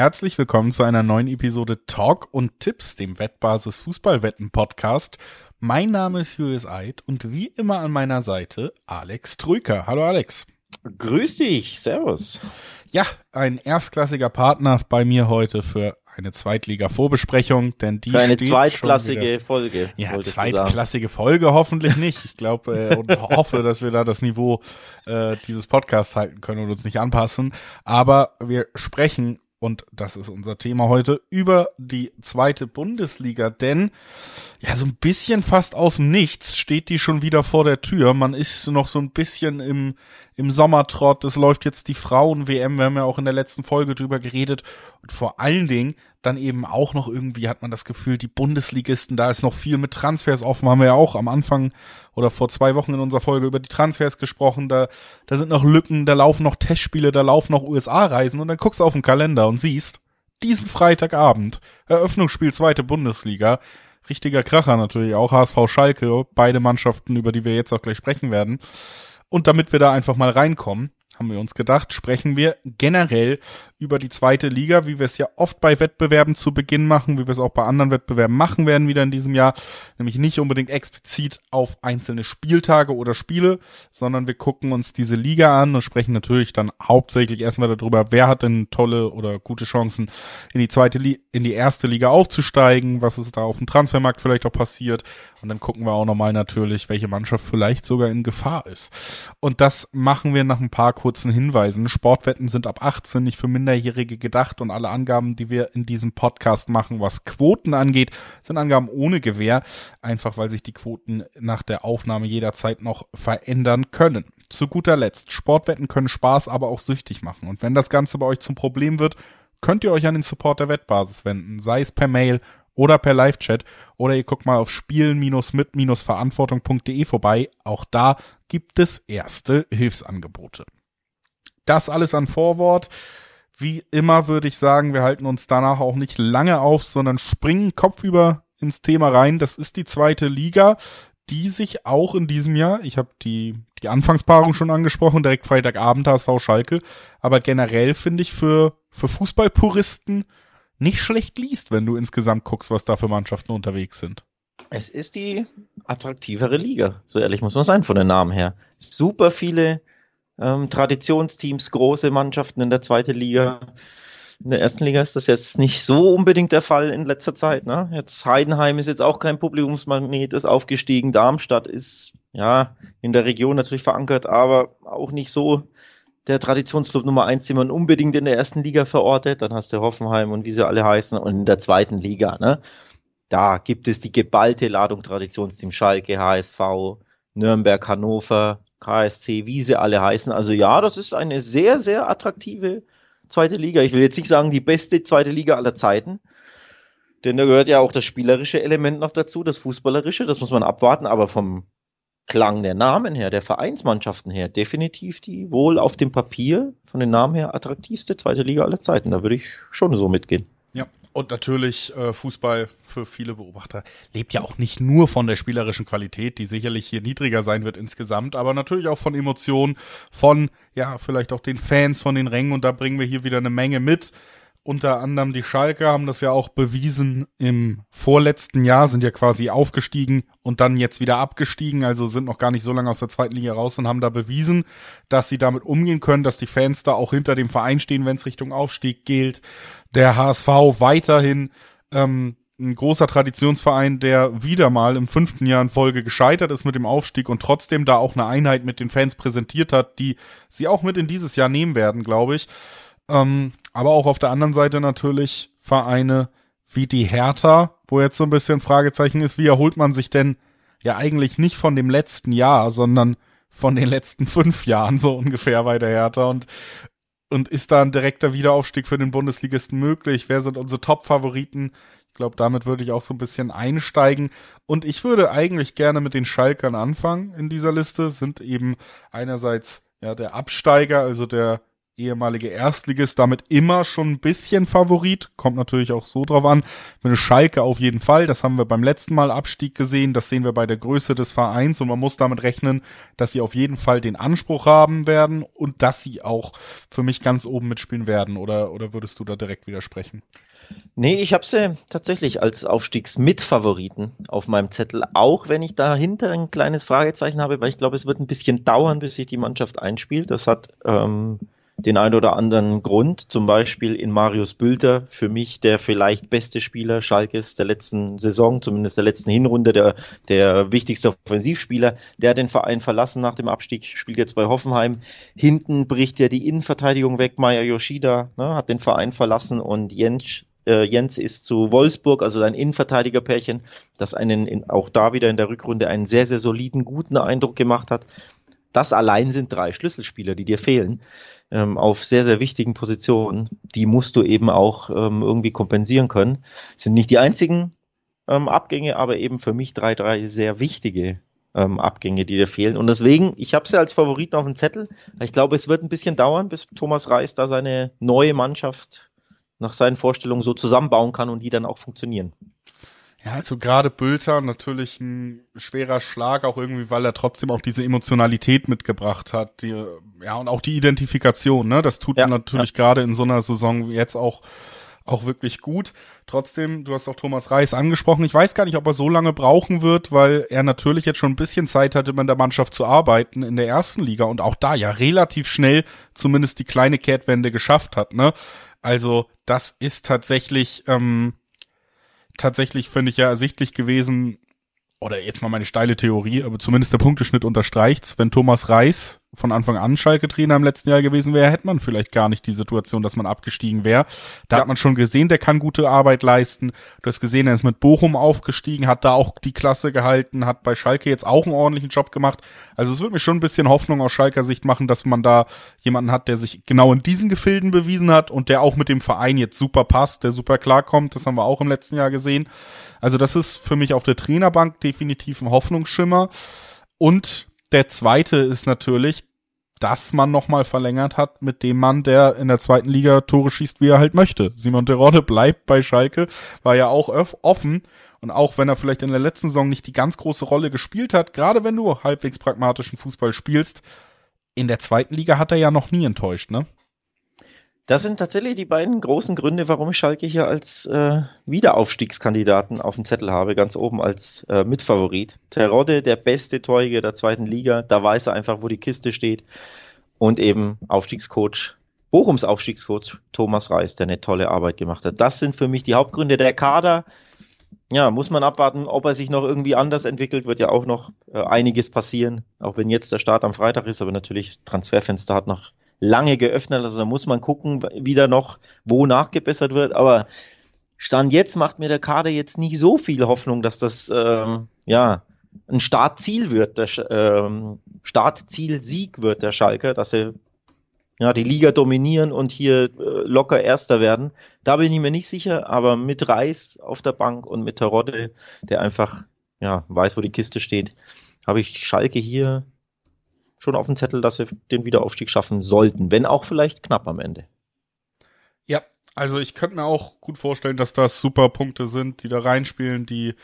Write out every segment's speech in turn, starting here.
Herzlich willkommen zu einer neuen Episode Talk und Tipps, dem Wettbasis Fußballwetten Podcast. Mein Name ist Julius Eid und wie immer an meiner Seite Alex Trüker. Hallo Alex. Grüß dich, Servus. Ja, ein erstklassiger Partner bei mir heute für eine Zweitliga-Vorbesprechung, denn die für eine steht zweitklassige Folge. Ja, zweitklassige Folge hoffentlich nicht. Ich glaube äh, und hoffe, dass wir da das Niveau äh, dieses Podcasts halten können und uns nicht anpassen. Aber wir sprechen und das ist unser Thema heute, über die zweite Bundesliga. Denn ja, so ein bisschen fast aus dem Nichts steht die schon wieder vor der Tür. Man ist noch so ein bisschen im, im Sommertrott. Es läuft jetzt die Frauen-WM. Wir haben ja auch in der letzten Folge drüber geredet. Und vor allen Dingen dann eben auch noch irgendwie hat man das Gefühl, die Bundesligisten, da ist noch viel mit Transfers offen. Haben wir ja auch am Anfang oder vor zwei Wochen in unserer Folge über die Transfers gesprochen. Da, da sind noch Lücken, da laufen noch Testspiele, da laufen noch USA-Reisen. Und dann guckst du auf den Kalender und siehst, diesen Freitagabend, Eröffnungsspiel zweite Bundesliga, richtiger Kracher natürlich auch, HSV Schalke, beide Mannschaften, über die wir jetzt auch gleich sprechen werden. Und damit wir da einfach mal reinkommen, haben wir uns gedacht, sprechen wir generell über die zweite Liga, wie wir es ja oft bei Wettbewerben zu Beginn machen, wie wir es auch bei anderen Wettbewerben machen werden wieder in diesem Jahr, nämlich nicht unbedingt explizit auf einzelne Spieltage oder Spiele, sondern wir gucken uns diese Liga an und sprechen natürlich dann hauptsächlich erstmal darüber, wer hat denn tolle oder gute Chancen in die zweite Li in die erste Liga aufzusteigen, was ist da auf dem Transfermarkt vielleicht auch passiert und dann gucken wir auch nochmal natürlich, welche Mannschaft vielleicht sogar in Gefahr ist. Und das machen wir nach ein paar kurzen Hinweisen. Sportwetten sind ab 18 nicht für Minderjährige gedacht und alle Angaben, die wir in diesem Podcast machen, was Quoten angeht, sind Angaben ohne Gewähr, einfach weil sich die Quoten nach der Aufnahme jederzeit noch verändern können. Zu guter Letzt, Sportwetten können Spaß, aber auch süchtig machen. Und wenn das Ganze bei euch zum Problem wird, könnt ihr euch an den Support der Wettbasis wenden, sei es per Mail oder per Live-Chat oder ihr guckt mal auf spielen-mit-verantwortung.de vorbei. Auch da gibt es erste Hilfsangebote. Das alles an Vorwort. Wie immer würde ich sagen, wir halten uns danach auch nicht lange auf, sondern springen kopfüber ins Thema rein. Das ist die zweite Liga, die sich auch in diesem Jahr, ich habe die, die Anfangspaarung schon angesprochen, direkt Freitagabend HSV Schalke, aber generell finde ich für, für Fußballpuristen nicht schlecht liest, wenn du insgesamt guckst, was da für Mannschaften unterwegs sind. Es ist die attraktivere Liga, so ehrlich muss man sein von den Namen her. Super viele ähm, Traditionsteams, große Mannschaften in der zweiten Liga. In der ersten Liga ist das jetzt nicht so unbedingt der Fall in letzter Zeit. Ne? Jetzt Heidenheim ist jetzt auch kein Publikumsmagnet, ist aufgestiegen. Darmstadt ist ja in der Region natürlich verankert, aber auch nicht so der Traditionsclub Nummer eins, den man unbedingt in der ersten Liga verortet. Dann hast du Hoffenheim und wie sie alle heißen und in der zweiten Liga. Ne? Da gibt es die geballte Ladung Traditionsteam Schalke, HSV, Nürnberg, Hannover, KSC, wie sie alle heißen. Also ja, das ist eine sehr, sehr attraktive zweite Liga. Ich will jetzt nicht sagen die beste zweite Liga aller Zeiten. Denn da gehört ja auch das spielerische Element noch dazu, das fußballerische, das muss man abwarten, aber vom Klang der Namen her, der Vereinsmannschaften her, definitiv die wohl auf dem Papier von den Namen her attraktivste zweite Liga aller Zeiten. Da würde ich schon so mitgehen. Ja, und natürlich äh, Fußball für viele Beobachter lebt ja auch nicht nur von der spielerischen Qualität, die sicherlich hier niedriger sein wird insgesamt, aber natürlich auch von Emotionen, von ja vielleicht auch den Fans, von den Rängen. Und da bringen wir hier wieder eine Menge mit unter anderem die Schalke haben das ja auch bewiesen im vorletzten Jahr, sind ja quasi aufgestiegen und dann jetzt wieder abgestiegen, also sind noch gar nicht so lange aus der zweiten Liga raus und haben da bewiesen, dass sie damit umgehen können, dass die Fans da auch hinter dem Verein stehen, wenn es Richtung Aufstieg gilt. Der HSV weiterhin ähm, ein großer Traditionsverein, der wieder mal im fünften Jahr in Folge gescheitert ist mit dem Aufstieg und trotzdem da auch eine Einheit mit den Fans präsentiert hat, die sie auch mit in dieses Jahr nehmen werden, glaube ich. Ähm, aber auch auf der anderen Seite natürlich Vereine wie die Hertha, wo jetzt so ein bisschen Fragezeichen ist, wie erholt man sich denn ja eigentlich nicht von dem letzten Jahr, sondern von den letzten fünf Jahren so ungefähr bei der Hertha und und ist da ein direkter Wiederaufstieg für den Bundesligisten möglich? Wer sind unsere Top-Favoriten? Ich glaube, damit würde ich auch so ein bisschen einsteigen. Und ich würde eigentlich gerne mit den Schalkern anfangen in dieser Liste. Sind eben einerseits ja der Absteiger, also der ehemalige Erstligist damit immer schon ein bisschen Favorit. Kommt natürlich auch so drauf an. Wenn Schalke auf jeden Fall, das haben wir beim letzten Mal Abstieg gesehen, das sehen wir bei der Größe des Vereins und man muss damit rechnen, dass sie auf jeden Fall den Anspruch haben werden und dass sie auch für mich ganz oben mitspielen werden. Oder, oder würdest du da direkt widersprechen? Nee, ich habe sie tatsächlich als Aufstiegsmitfavoriten auf meinem Zettel, auch wenn ich dahinter ein kleines Fragezeichen habe, weil ich glaube, es wird ein bisschen dauern, bis sich die Mannschaft einspielt. Das hat ähm, den ein oder anderen Grund, zum Beispiel in Marius Bülter, für mich der vielleicht beste Spieler Schalkes der letzten Saison, zumindest der letzten Hinrunde, der, der wichtigste Offensivspieler, der hat den Verein verlassen nach dem Abstieg, spielt jetzt bei Hoffenheim. Hinten bricht ja die Innenverteidigung weg, Maya Yoshida ne, hat den Verein verlassen und Jens äh, Jens ist zu Wolfsburg, also ein Innenverteidigerpärchen, das einen in, auch da wieder in der Rückrunde einen sehr, sehr soliden, guten Eindruck gemacht hat. Das allein sind drei Schlüsselspieler, die dir fehlen, ähm, auf sehr, sehr wichtigen Positionen. Die musst du eben auch ähm, irgendwie kompensieren können. Sind nicht die einzigen ähm, Abgänge, aber eben für mich drei, drei sehr wichtige ähm, Abgänge, die dir fehlen. Und deswegen, ich habe sie als Favoriten auf dem Zettel. Ich glaube, es wird ein bisschen dauern, bis Thomas Reis da seine neue Mannschaft nach seinen Vorstellungen so zusammenbauen kann und die dann auch funktionieren. Ja, also gerade Bülter natürlich ein schwerer Schlag, auch irgendwie, weil er trotzdem auch diese Emotionalität mitgebracht hat, die, ja, und auch die Identifikation, ne, das tut ja, natürlich ja. gerade in so einer Saison jetzt auch, auch wirklich gut. Trotzdem, du hast auch Thomas Reis angesprochen. Ich weiß gar nicht, ob er so lange brauchen wird, weil er natürlich jetzt schon ein bisschen Zeit hatte, mit der Mannschaft zu arbeiten in der ersten Liga und auch da ja relativ schnell zumindest die kleine Kehrtwende geschafft hat, ne. Also das ist tatsächlich, ähm, tatsächlich finde ich ja ersichtlich gewesen, oder jetzt mal meine steile Theorie, aber zumindest der Punkteschnitt unterstreicht's, wenn Thomas Reis von Anfang an Schalke-Trainer im letzten Jahr gewesen wäre, hätte man vielleicht gar nicht die Situation, dass man abgestiegen wäre. Da ja. hat man schon gesehen, der kann gute Arbeit leisten. Du hast gesehen, er ist mit Bochum aufgestiegen, hat da auch die Klasse gehalten, hat bei Schalke jetzt auch einen ordentlichen Job gemacht. Also es würde mir schon ein bisschen Hoffnung aus Schalker Sicht machen, dass man da jemanden hat, der sich genau in diesen Gefilden bewiesen hat und der auch mit dem Verein jetzt super passt, der super klarkommt. Das haben wir auch im letzten Jahr gesehen. Also das ist für mich auf der Trainerbank definitiv ein Hoffnungsschimmer. Und der zweite ist natürlich, dass man nochmal verlängert hat mit dem Mann, der in der zweiten Liga Tore schießt, wie er halt möchte. Simon Terodde bleibt bei Schalke, war ja auch offen. Und auch wenn er vielleicht in der letzten Saison nicht die ganz große Rolle gespielt hat, gerade wenn du halbwegs pragmatischen Fußball spielst, in der zweiten Liga hat er ja noch nie enttäuscht, ne? Das sind tatsächlich die beiden großen Gründe, warum ich Schalke hier als äh, Wiederaufstiegskandidaten auf dem Zettel habe, ganz oben als äh, Mitfavorit. Terodde, der beste Torjäger der zweiten Liga, da weiß er einfach, wo die Kiste steht. Und eben Aufstiegscoach, Bochums Aufstiegscoach Thomas Reis, der eine tolle Arbeit gemacht hat. Das sind für mich die Hauptgründe. Der Kader, ja, muss man abwarten, ob er sich noch irgendwie anders entwickelt, wird ja auch noch äh, einiges passieren, auch wenn jetzt der Start am Freitag ist, aber natürlich Transferfenster hat noch lange geöffnet. Also da muss man gucken, wieder noch, wo nachgebessert wird. Aber Stand jetzt macht mir der Kader jetzt nicht so viel Hoffnung, dass das ähm, ja ein Startziel wird, der ähm, Startziel-Sieg wird der Schalke, dass sie ja, die Liga dominieren und hier äh, locker Erster werden. Da bin ich mir nicht sicher, aber mit Reis auf der Bank und mit Terodde, der einfach ja, weiß, wo die Kiste steht, habe ich Schalke hier schon auf dem Zettel, dass sie den Wiederaufstieg schaffen sollten, wenn auch vielleicht knapp am Ende. Ja, also ich könnte mir auch gut vorstellen, dass das super Punkte sind, die da reinspielen, die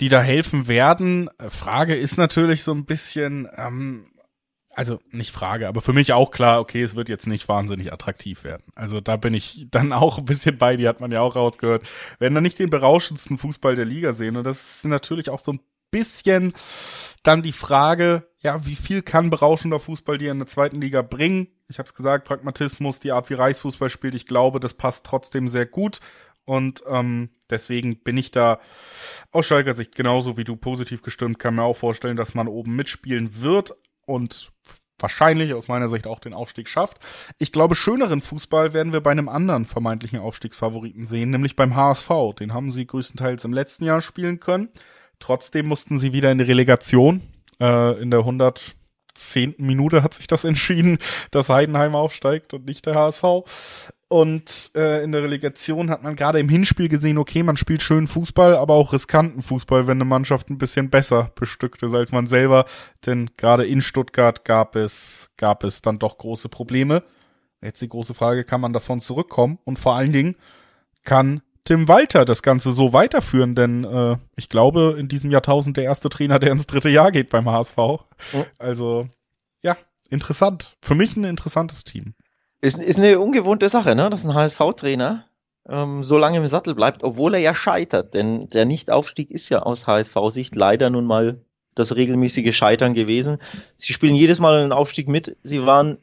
die da helfen werden. Frage ist natürlich so ein bisschen, ähm, also nicht Frage, aber für mich auch klar, okay, es wird jetzt nicht wahnsinnig attraktiv werden. Also da bin ich dann auch ein bisschen bei, die hat man ja auch rausgehört. Werden dann nicht den berauschendsten Fußball der Liga sehen und das ist natürlich auch so ein bisschen dann die Frage, ja, wie viel kann berauschender Fußball dir in der zweiten Liga bringen? Ich habe es gesagt, Pragmatismus, die Art, wie Reichsfußball spielt, ich glaube, das passt trotzdem sehr gut. Und ähm, deswegen bin ich da aus Schalker Sicht genauso wie du positiv gestimmt. Kann mir auch vorstellen, dass man oben mitspielen wird und wahrscheinlich aus meiner Sicht auch den Aufstieg schafft. Ich glaube, schöneren Fußball werden wir bei einem anderen vermeintlichen Aufstiegsfavoriten sehen, nämlich beim HSV. Den haben sie größtenteils im letzten Jahr spielen können. Trotzdem mussten sie wieder in die Relegation. Äh, in der 110. Minute hat sich das entschieden, dass Heidenheim aufsteigt und nicht der HSV. Und äh, in der Relegation hat man gerade im Hinspiel gesehen, okay, man spielt schön Fußball, aber auch riskanten Fußball, wenn eine Mannschaft ein bisschen besser bestückt ist als man selber. Denn gerade in Stuttgart gab es, gab es dann doch große Probleme. Jetzt die große Frage, kann man davon zurückkommen? Und vor allen Dingen, kann Tim Walter das Ganze so weiterführen? Denn äh, ich glaube, in diesem Jahrtausend der erste Trainer, der ins dritte Jahr geht beim HSV. Mhm. Also, ja, interessant. Für mich ein interessantes Team. Ist, ist eine ungewohnte Sache, ne? dass ein HSV-Trainer ähm, so lange im Sattel bleibt, obwohl er ja scheitert. Denn der Nichtaufstieg ist ja aus HSV-Sicht leider nun mal das regelmäßige Scheitern gewesen. Sie spielen jedes Mal einen Aufstieg mit. Sie waren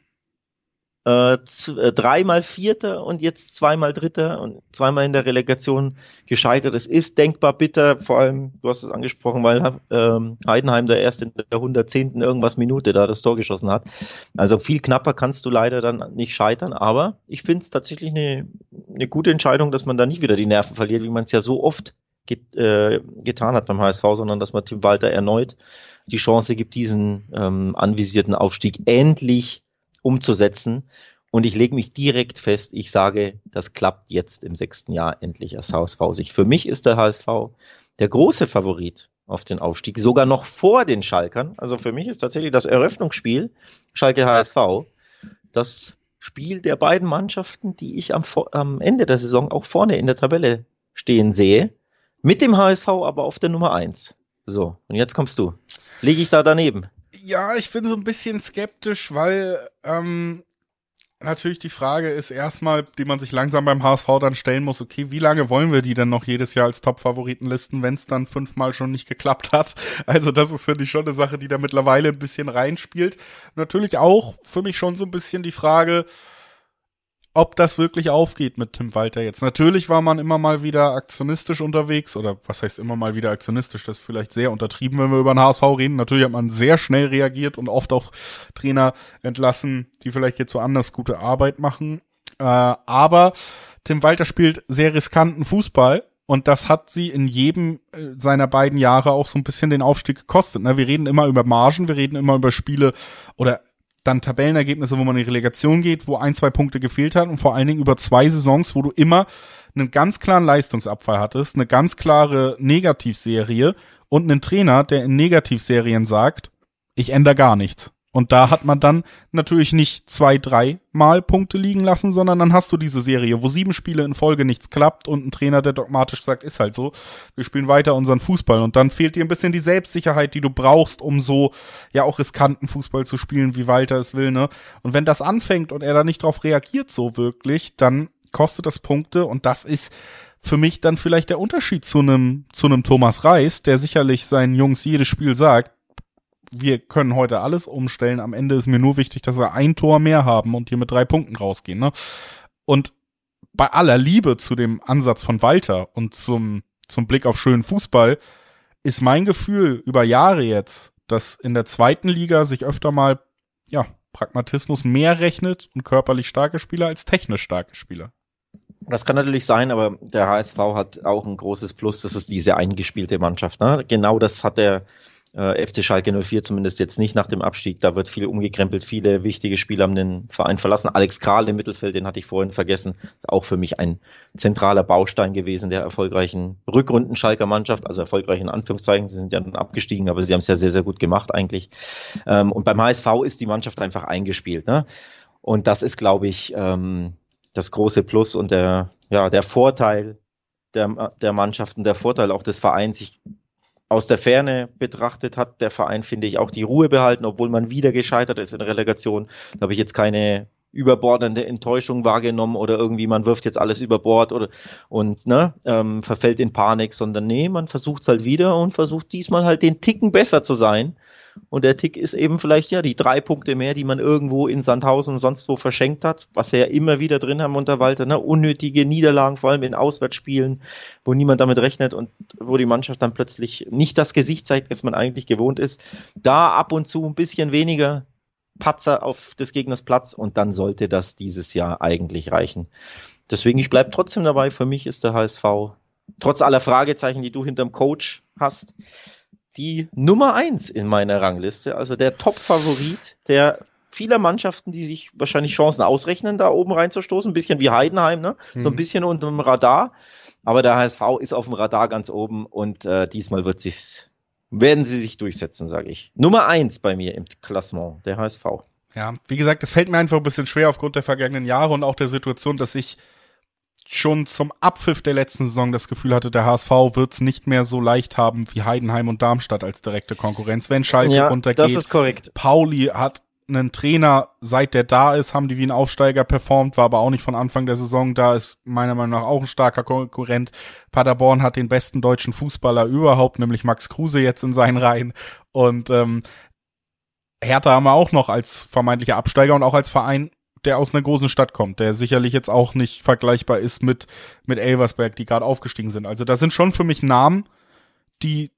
äh, äh, dreimal Vierter und jetzt zweimal Dritter und zweimal in der Relegation gescheitert. Es ist denkbar bitter, vor allem, du hast es angesprochen, weil ähm, Heidenheim da erst in der 110. irgendwas Minute da das Tor geschossen hat. Also viel knapper kannst du leider dann nicht scheitern, aber ich finde es tatsächlich eine, eine gute Entscheidung, dass man da nicht wieder die Nerven verliert, wie man es ja so oft get, äh, getan hat beim HSV, sondern dass man Tim Walter erneut die Chance gibt, diesen ähm, anvisierten Aufstieg endlich umzusetzen. Und ich lege mich direkt fest, ich sage, das klappt jetzt im sechsten Jahr endlich aus HSV-Sicht. Für mich ist der HSV der große Favorit auf den Aufstieg, sogar noch vor den Schalkern. Also für mich ist tatsächlich das Eröffnungsspiel Schalke HSV das Spiel der beiden Mannschaften, die ich am, am Ende der Saison auch vorne in der Tabelle stehen sehe. Mit dem HSV aber auf der Nummer eins. So, und jetzt kommst du. Liege ich da daneben? Ja, ich bin so ein bisschen skeptisch, weil ähm, natürlich die Frage ist erstmal, die man sich langsam beim HSV dann stellen muss, okay, wie lange wollen wir die denn noch jedes Jahr als Top-Favoriten listen, wenn es dann fünfmal schon nicht geklappt hat? Also das ist, finde ich, schon eine Sache, die da mittlerweile ein bisschen reinspielt. Natürlich auch für mich schon so ein bisschen die Frage, ob das wirklich aufgeht mit Tim Walter jetzt. Natürlich war man immer mal wieder aktionistisch unterwegs, oder was heißt immer mal wieder aktionistisch, das ist vielleicht sehr untertrieben, wenn wir über den HSV reden. Natürlich hat man sehr schnell reagiert und oft auch Trainer entlassen, die vielleicht jetzt so anders gute Arbeit machen. Äh, aber Tim Walter spielt sehr riskanten Fußball und das hat sie in jedem äh, seiner beiden Jahre auch so ein bisschen den Aufstieg gekostet. Ne? Wir reden immer über Margen, wir reden immer über Spiele oder dann Tabellenergebnisse, wo man in die Relegation geht, wo ein, zwei Punkte gefehlt hat und vor allen Dingen über zwei Saisons, wo du immer einen ganz klaren Leistungsabfall hattest, eine ganz klare Negativserie und einen Trainer, der in Negativserien sagt, ich ändere gar nichts. Und da hat man dann natürlich nicht zwei, drei Mal Punkte liegen lassen, sondern dann hast du diese Serie, wo sieben Spiele in Folge nichts klappt und ein Trainer, der dogmatisch sagt, ist halt so, wir spielen weiter unseren Fußball. Und dann fehlt dir ein bisschen die Selbstsicherheit, die du brauchst, um so ja auch riskanten Fußball zu spielen, wie Walter es will, ne? Und wenn das anfängt und er da nicht drauf reagiert so wirklich, dann kostet das Punkte und das ist für mich dann vielleicht der Unterschied zu einem zu einem Thomas Reis, der sicherlich seinen Jungs jedes Spiel sagt, wir können heute alles umstellen. Am Ende ist mir nur wichtig, dass wir ein Tor mehr haben und hier mit drei Punkten rausgehen. Ne? Und bei aller Liebe zu dem Ansatz von Walter und zum, zum Blick auf schönen Fußball ist mein Gefühl über Jahre jetzt, dass in der zweiten Liga sich öfter mal, ja, Pragmatismus mehr rechnet und körperlich starke Spieler als technisch starke Spieler. Das kann natürlich sein, aber der HSV hat auch ein großes Plus, das ist diese eingespielte Mannschaft. Ne? Genau das hat er äh, FC Schalke 04 zumindest jetzt nicht nach dem Abstieg. Da wird viel umgekrempelt. Viele wichtige Spieler haben den Verein verlassen. Alex Kral im Mittelfeld, den hatte ich vorhin vergessen. Ist auch für mich ein zentraler Baustein gewesen der erfolgreichen Rückrunden Schalker Mannschaft. Also erfolgreich in Anführungszeichen. Sie sind ja dann abgestiegen, aber sie haben es ja sehr, sehr gut gemacht eigentlich. Ähm, und beim HSV ist die Mannschaft einfach eingespielt. Ne? Und das ist, glaube ich, ähm, das große Plus und der, ja, der Vorteil der, der Mannschaft der Vorteil auch des Vereins. Ich aus der Ferne betrachtet hat der Verein, finde ich, auch die Ruhe behalten, obwohl man wieder gescheitert ist in Relegation. Da habe ich jetzt keine überbordende Enttäuschung wahrgenommen oder irgendwie man wirft jetzt alles über Bord oder und ne ähm, verfällt in Panik, sondern nee, man versucht es halt wieder und versucht diesmal halt den Ticken besser zu sein und der Tick ist eben vielleicht ja die drei Punkte mehr, die man irgendwo in Sandhausen sonst wo verschenkt hat, was wir ja immer wieder drin haben unter Walter, ne? unnötige Niederlagen, vor allem in Auswärtsspielen, wo niemand damit rechnet und wo die Mannschaft dann plötzlich nicht das Gesicht zeigt, das man eigentlich gewohnt ist. Da ab und zu ein bisschen weniger Patzer auf des Gegners Platz und dann sollte das dieses Jahr eigentlich reichen. Deswegen, ich bleibe trotzdem dabei. Für mich ist der HSV, trotz aller Fragezeichen, die du hinterm Coach hast, die Nummer eins in meiner Rangliste, also der Top-Favorit der vieler Mannschaften, die sich wahrscheinlich Chancen ausrechnen, da oben reinzustoßen, ein bisschen wie Heidenheim, ne? Mhm. so ein mhm. bisschen unter dem Radar. Aber der HSV ist auf dem Radar ganz oben und äh, diesmal wird sich's, werden sie sich durchsetzen, sage ich. Nummer eins bei mir im Klassement, der HSV. Ja, wie gesagt, es fällt mir einfach ein bisschen schwer aufgrund der vergangenen Jahre und auch der Situation, dass ich schon zum Abpfiff der letzten Saison das Gefühl hatte, der HSV wird's nicht mehr so leicht haben wie Heidenheim und Darmstadt als direkte Konkurrenz, wenn Schalke ja, runtergeht. Das ist korrekt. Pauli hat einen Trainer, seit der da ist, haben die wie ein Aufsteiger performt, war aber auch nicht von Anfang der Saison da, ist meiner Meinung nach auch ein starker Konkurrent. Paderborn hat den besten deutschen Fußballer überhaupt, nämlich Max Kruse jetzt in seinen Reihen. Und ähm, Hertha haben wir auch noch als vermeintlicher Absteiger und auch als Verein der aus einer großen Stadt kommt, der sicherlich jetzt auch nicht vergleichbar ist mit, mit Elversberg, die gerade aufgestiegen sind. Also das sind schon für mich Namen, die,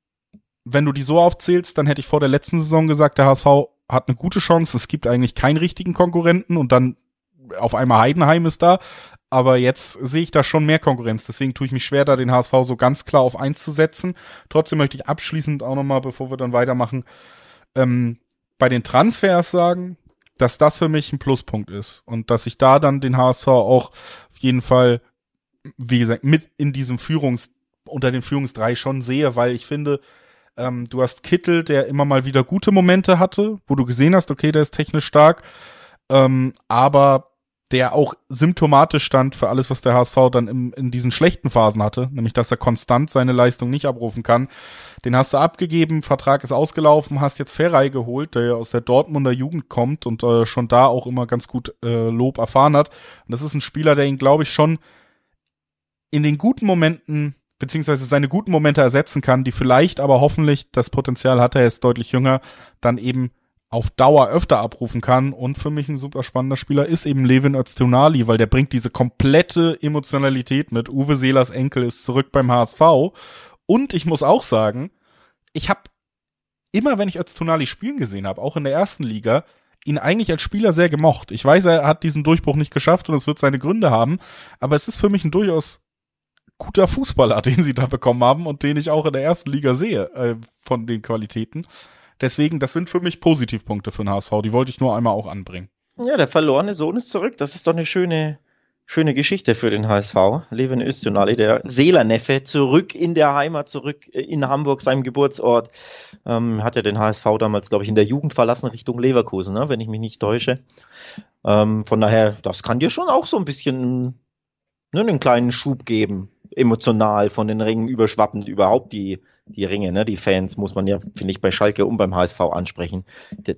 wenn du die so aufzählst, dann hätte ich vor der letzten Saison gesagt, der HSV hat eine gute Chance. Es gibt eigentlich keinen richtigen Konkurrenten und dann auf einmal Heidenheim ist da. Aber jetzt sehe ich da schon mehr Konkurrenz. Deswegen tue ich mich schwer, da den HSV so ganz klar auf eins zu setzen. Trotzdem möchte ich abschließend auch nochmal, bevor wir dann weitermachen, ähm, bei den Transfers sagen, dass das für mich ein Pluspunkt ist und dass ich da dann den HSV auch auf jeden Fall, wie gesagt, mit in diesem Führungs, unter den Führungsdrei schon sehe, weil ich finde, ähm, du hast Kittel, der immer mal wieder gute Momente hatte, wo du gesehen hast, okay, der ist technisch stark, ähm, aber der auch symptomatisch stand für alles, was der HSV dann im, in diesen schlechten Phasen hatte, nämlich dass er konstant seine Leistung nicht abrufen kann. Den hast du abgegeben, Vertrag ist ausgelaufen, hast jetzt Ferrei geholt, der ja aus der Dortmunder Jugend kommt und äh, schon da auch immer ganz gut äh, Lob erfahren hat. Und das ist ein Spieler, der ihn, glaube ich, schon in den guten Momenten beziehungsweise seine guten Momente ersetzen kann, die vielleicht aber hoffentlich, das Potenzial hat er, ist deutlich jünger, dann eben auf Dauer öfter abrufen kann. Und für mich ein super spannender Spieler ist eben Levin Öztunali, weil der bringt diese komplette Emotionalität mit. Uwe Seelers Enkel ist zurück beim HSV. Und ich muss auch sagen, ich habe immer, wenn ich Öztunali spielen gesehen habe, auch in der ersten Liga, ihn eigentlich als Spieler sehr gemocht. Ich weiß, er hat diesen Durchbruch nicht geschafft und es wird seine Gründe haben, aber es ist für mich ein durchaus guter Fußballer, den sie da bekommen haben und den ich auch in der ersten Liga sehe, äh, von den Qualitäten. Deswegen, das sind für mich Positivpunkte für den HSV. Die wollte ich nur einmal auch anbringen. Ja, der verlorene Sohn ist zurück. Das ist doch eine schöne, schöne Geschichte für den HSV. Levin Öztunali, der Seelerneffe, zurück in der Heimat, zurück in Hamburg, seinem Geburtsort. Ähm, hat er den HSV damals, glaube ich, in der Jugend verlassen Richtung Leverkusen, ne, wenn ich mich nicht täusche. Ähm, von daher, das kann dir schon auch so ein bisschen ne, einen kleinen Schub geben, emotional von den Ringen überschwappend überhaupt die die Ringe, ne, die Fans, muss man ja, finde ich, bei Schalke und beim HSV ansprechen.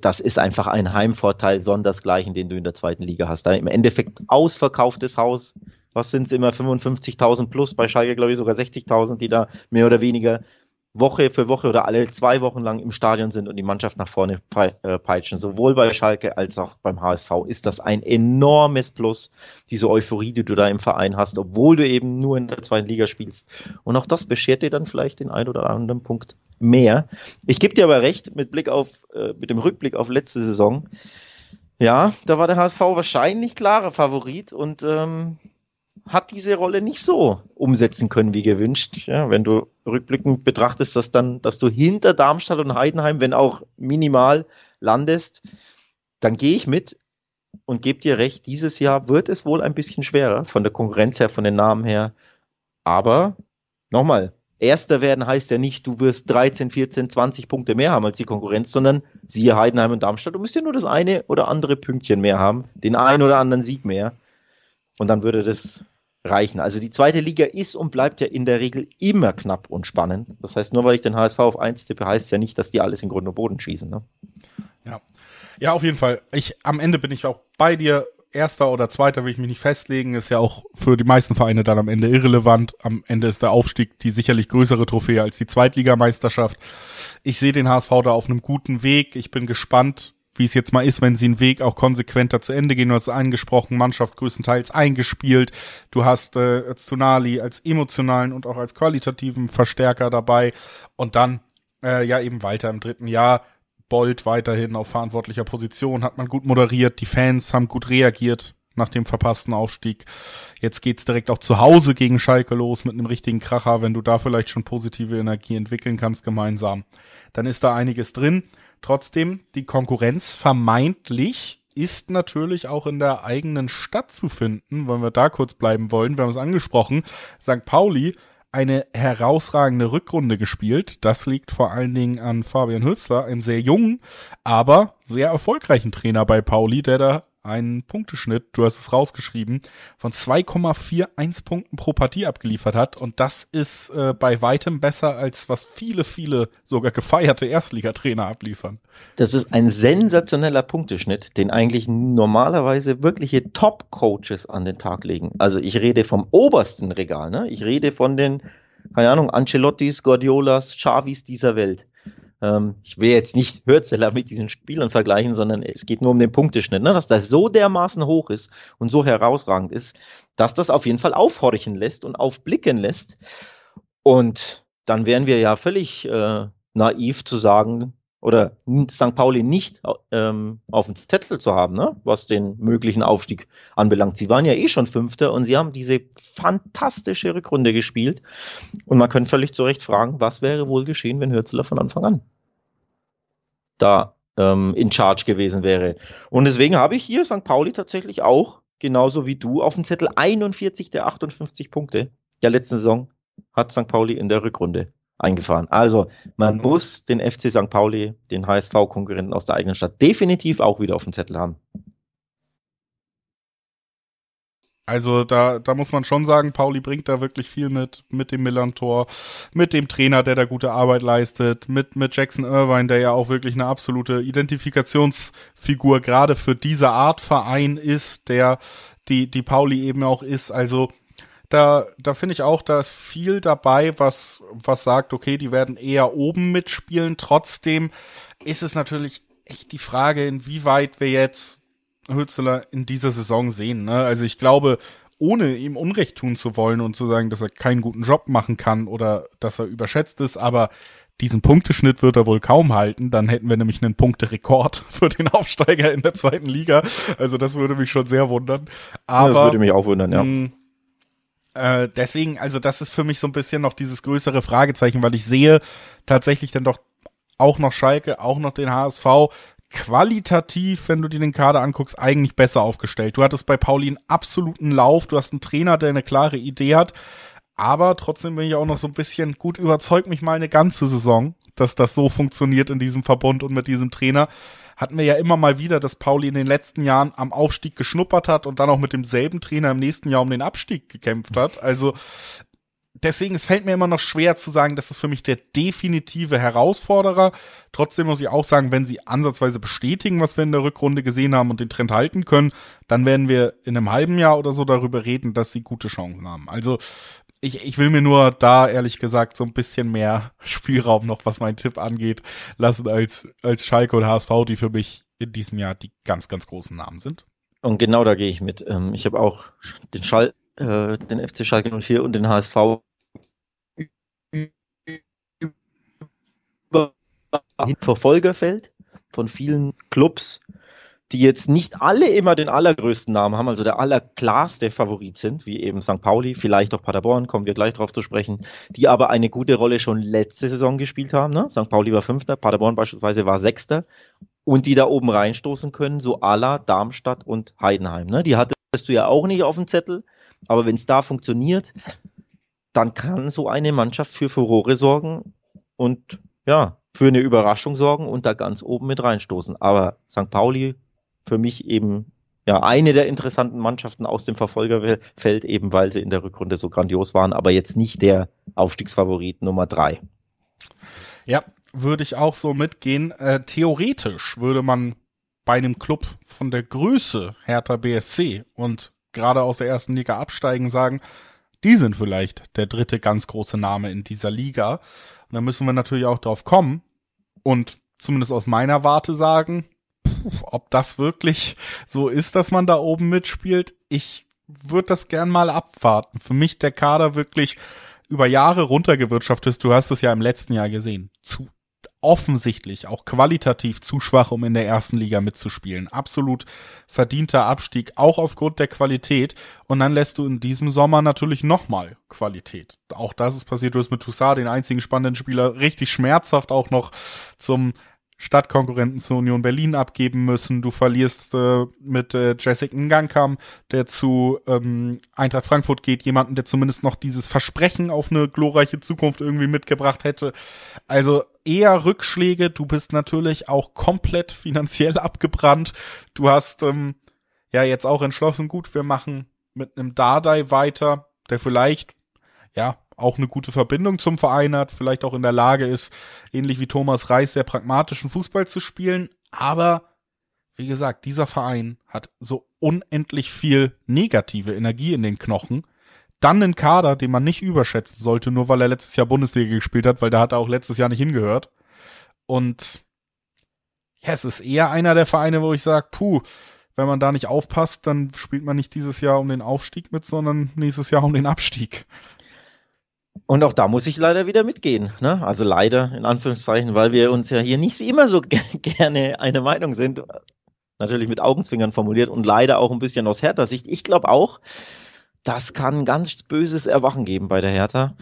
Das ist einfach ein Heimvorteil sondersgleichen, den du in der zweiten Liga hast. Da im Endeffekt ausverkauftes Haus, was sind es immer, 55.000 plus, bei Schalke glaube ich sogar 60.000, die da mehr oder weniger Woche für Woche oder alle zwei Wochen lang im Stadion sind und die Mannschaft nach vorne äh, peitschen. Sowohl bei Schalke als auch beim HSV ist das ein enormes Plus, diese Euphorie, die du da im Verein hast, obwohl du eben nur in der zweiten Liga spielst. Und auch das beschert dir dann vielleicht den ein oder anderen Punkt mehr. Ich gebe dir aber recht, mit Blick auf, äh, mit dem Rückblick auf letzte Saison. Ja, da war der HSV wahrscheinlich klarer Favorit und ähm, hat diese Rolle nicht so umsetzen können wie gewünscht. Ja, wenn du rückblickend betrachtest, dass dann, dass du hinter Darmstadt und Heidenheim, wenn auch minimal, landest, dann gehe ich mit und gebe dir recht, dieses Jahr wird es wohl ein bisschen schwerer von der Konkurrenz her, von den Namen her. Aber nochmal, Erster werden heißt ja nicht, du wirst 13, 14, 20 Punkte mehr haben als die Konkurrenz, sondern siehe Heidenheim und Darmstadt, du musst ja nur das eine oder andere Pünktchen mehr haben, den einen oder anderen Sieg mehr. Und dann würde das reichen. Also die zweite Liga ist und bleibt ja in der Regel immer knapp und spannend. Das heißt, nur weil ich den HSV auf 1 tippe, heißt es ja nicht, dass die alles in Grund und Boden schießen. Ne? Ja. Ja, auf jeden Fall. Ich, am Ende bin ich auch bei dir. Erster oder zweiter will ich mich nicht festlegen. Ist ja auch für die meisten Vereine dann am Ende irrelevant. Am Ende ist der Aufstieg die sicherlich größere Trophäe als die Zweitligameisterschaft. Ich sehe den HSV da auf einem guten Weg. Ich bin gespannt, wie es jetzt mal ist, wenn sie einen Weg auch konsequenter zu Ende gehen. Du hast angesprochen, Mannschaft größtenteils eingespielt. Du hast äh, Tsunali als emotionalen und auch als qualitativen Verstärker dabei. Und dann äh, ja eben weiter im dritten Jahr. Bold weiterhin auf verantwortlicher Position, hat man gut moderiert, die Fans haben gut reagiert nach dem verpassten Aufstieg. Jetzt geht's direkt auch zu Hause gegen Schalke los mit einem richtigen Kracher. Wenn du da vielleicht schon positive Energie entwickeln kannst gemeinsam, dann ist da einiges drin. Trotzdem, die Konkurrenz vermeintlich ist natürlich auch in der eigenen Stadt zu finden, wenn wir da kurz bleiben wollen. Wir haben es angesprochen. St. Pauli eine herausragende Rückrunde gespielt. Das liegt vor allen Dingen an Fabian Hützler, einem sehr jungen, aber sehr erfolgreichen Trainer bei Pauli, der da einen Punkteschnitt, du hast es rausgeschrieben, von 2,41 Punkten pro Partie abgeliefert hat. Und das ist äh, bei weitem besser, als was viele, viele sogar gefeierte Erstligatrainer abliefern. Das ist ein sensationeller Punkteschnitt, den eigentlich normalerweise wirkliche Top-Coaches an den Tag legen. Also ich rede vom obersten Regal, ne? Ich rede von den, keine Ahnung, Ancelottis, Guardiolas, Chavis dieser Welt. Ähm, ich will jetzt nicht Hürzeler mit diesen Spielern vergleichen, sondern es geht nur um den Punkteschnitt, ne? dass das so dermaßen hoch ist und so herausragend ist, dass das auf jeden Fall aufhorchen lässt und aufblicken lässt. Und dann wären wir ja völlig äh, naiv zu sagen, oder St. Pauli nicht ähm, auf dem Zettel zu haben, ne? was den möglichen Aufstieg anbelangt. Sie waren ja eh schon Fünfter und sie haben diese fantastische Rückrunde gespielt. Und man könnte völlig zu Recht fragen, was wäre wohl geschehen, wenn Hürzler von Anfang an da ähm, in Charge gewesen wäre. Und deswegen habe ich hier St. Pauli tatsächlich auch, genauso wie du, auf dem Zettel 41 der 58 Punkte der letzten Saison hat St. Pauli in der Rückrunde eingefahren. Also man muss den FC St. Pauli, den HSV-Konkurrenten aus der eigenen Stadt, definitiv auch wieder auf dem Zettel haben. Also da, da muss man schon sagen, Pauli bringt da wirklich viel mit, mit dem Millantor, mit dem Trainer, der da gute Arbeit leistet, mit, mit Jackson Irvine, der ja auch wirklich eine absolute Identifikationsfigur gerade für diese Art Verein ist, der die, die Pauli eben auch ist. Also da, da finde ich auch, da ist viel dabei, was, was sagt, okay, die werden eher oben mitspielen. Trotzdem ist es natürlich echt die Frage, inwieweit wir jetzt Hützeler in dieser Saison sehen. Ne? Also ich glaube, ohne ihm Unrecht tun zu wollen und zu sagen, dass er keinen guten Job machen kann oder dass er überschätzt ist, aber diesen Punkteschnitt wird er wohl kaum halten. Dann hätten wir nämlich einen Punkterekord für den Aufsteiger in der zweiten Liga. Also das würde mich schon sehr wundern. Aber, das würde mich auch wundern, ja. Mh, mm, äh, deswegen, also das ist für mich so ein bisschen noch dieses größere Fragezeichen, weil ich sehe tatsächlich dann doch auch noch Schalke, auch noch den HSV qualitativ, wenn du dir den Kader anguckst, eigentlich besser aufgestellt. Du hattest bei Paulin absoluten Lauf, du hast einen Trainer, der eine klare Idee hat, aber trotzdem bin ich auch noch so ein bisschen gut überzeugt mich mal eine ganze Saison, dass das so funktioniert in diesem Verbund und mit diesem Trainer hatten wir ja immer mal wieder, dass Pauli in den letzten Jahren am Aufstieg geschnuppert hat und dann auch mit demselben Trainer im nächsten Jahr um den Abstieg gekämpft hat. Also deswegen, es fällt mir immer noch schwer zu sagen, das ist für mich der definitive Herausforderer. Trotzdem muss ich auch sagen, wenn sie ansatzweise bestätigen, was wir in der Rückrunde gesehen haben und den Trend halten können, dann werden wir in einem halben Jahr oder so darüber reden, dass sie gute Chancen haben. Also ich, ich will mir nur da ehrlich gesagt so ein bisschen mehr Spielraum noch, was mein Tipp angeht, lassen als, als Schalke und HSV, die für mich in diesem Jahr die ganz, ganz großen Namen sind. Und genau da gehe ich mit. Ähm, ich habe auch den Schal, äh, den FC Schalke 04 und den HSV Verfolgerfeld von vielen Clubs die jetzt nicht alle immer den allergrößten Namen haben, also der allerklarste Favorit sind, wie eben St. Pauli, vielleicht auch Paderborn, kommen wir gleich drauf zu sprechen, die aber eine gute Rolle schon letzte Saison gespielt haben. Ne? St. Pauli war Fünfter, Paderborn beispielsweise war Sechster und die da oben reinstoßen können, so Ala, Darmstadt und Heidenheim. Ne? Die hattest du ja auch nicht auf dem Zettel, aber wenn es da funktioniert, dann kann so eine Mannschaft für Furore sorgen und ja, für eine Überraschung sorgen und da ganz oben mit reinstoßen. Aber St. Pauli für mich eben ja eine der interessanten Mannschaften aus dem Verfolgerfeld, eben weil sie in der Rückrunde so grandios waren, aber jetzt nicht der Aufstiegsfavorit Nummer drei. Ja, würde ich auch so mitgehen. Äh, theoretisch würde man bei einem Club von der Größe Hertha BSC und gerade aus der ersten Liga absteigen sagen, die sind vielleicht der dritte ganz große Name in dieser Liga. Und da müssen wir natürlich auch drauf kommen und zumindest aus meiner Warte sagen, ob das wirklich so ist, dass man da oben mitspielt, ich würde das gern mal abwarten. Für mich der Kader wirklich über Jahre runtergewirtschaftet. Du hast es ja im letzten Jahr gesehen. Zu offensichtlich auch qualitativ zu schwach, um in der ersten Liga mitzuspielen. Absolut verdienter Abstieg, auch aufgrund der Qualität. Und dann lässt du in diesem Sommer natürlich nochmal Qualität. Auch das ist passiert. Du hast mit Toussaint den einzigen spannenden Spieler richtig schmerzhaft auch noch zum Stadtkonkurrenten zu Union Berlin abgeben müssen. Du verlierst äh, mit äh, Jessica Ngankam, der zu ähm, Eintracht Frankfurt geht, jemanden, der zumindest noch dieses Versprechen auf eine glorreiche Zukunft irgendwie mitgebracht hätte. Also eher Rückschläge. Du bist natürlich auch komplett finanziell abgebrannt. Du hast ähm, ja jetzt auch entschlossen, gut, wir machen mit einem Dardai weiter, der vielleicht ja auch eine gute Verbindung zum Verein hat, vielleicht auch in der Lage ist, ähnlich wie Thomas Reis, sehr pragmatischen Fußball zu spielen. Aber wie gesagt, dieser Verein hat so unendlich viel negative Energie in den Knochen. Dann einen Kader, den man nicht überschätzen sollte, nur weil er letztes Jahr Bundesliga gespielt hat, weil da hat er auch letztes Jahr nicht hingehört. Und ja, es ist eher einer der Vereine, wo ich sage, puh, wenn man da nicht aufpasst, dann spielt man nicht dieses Jahr um den Aufstieg mit, sondern nächstes Jahr um den Abstieg. Und auch da muss ich leider wieder mitgehen. Ne? Also leider in Anführungszeichen, weil wir uns ja hier nicht immer so gerne eine Meinung sind. Natürlich mit Augenzwingern formuliert und leider auch ein bisschen aus Hertha Sicht. Ich glaube auch, das kann ganz böses Erwachen geben bei der Hertha.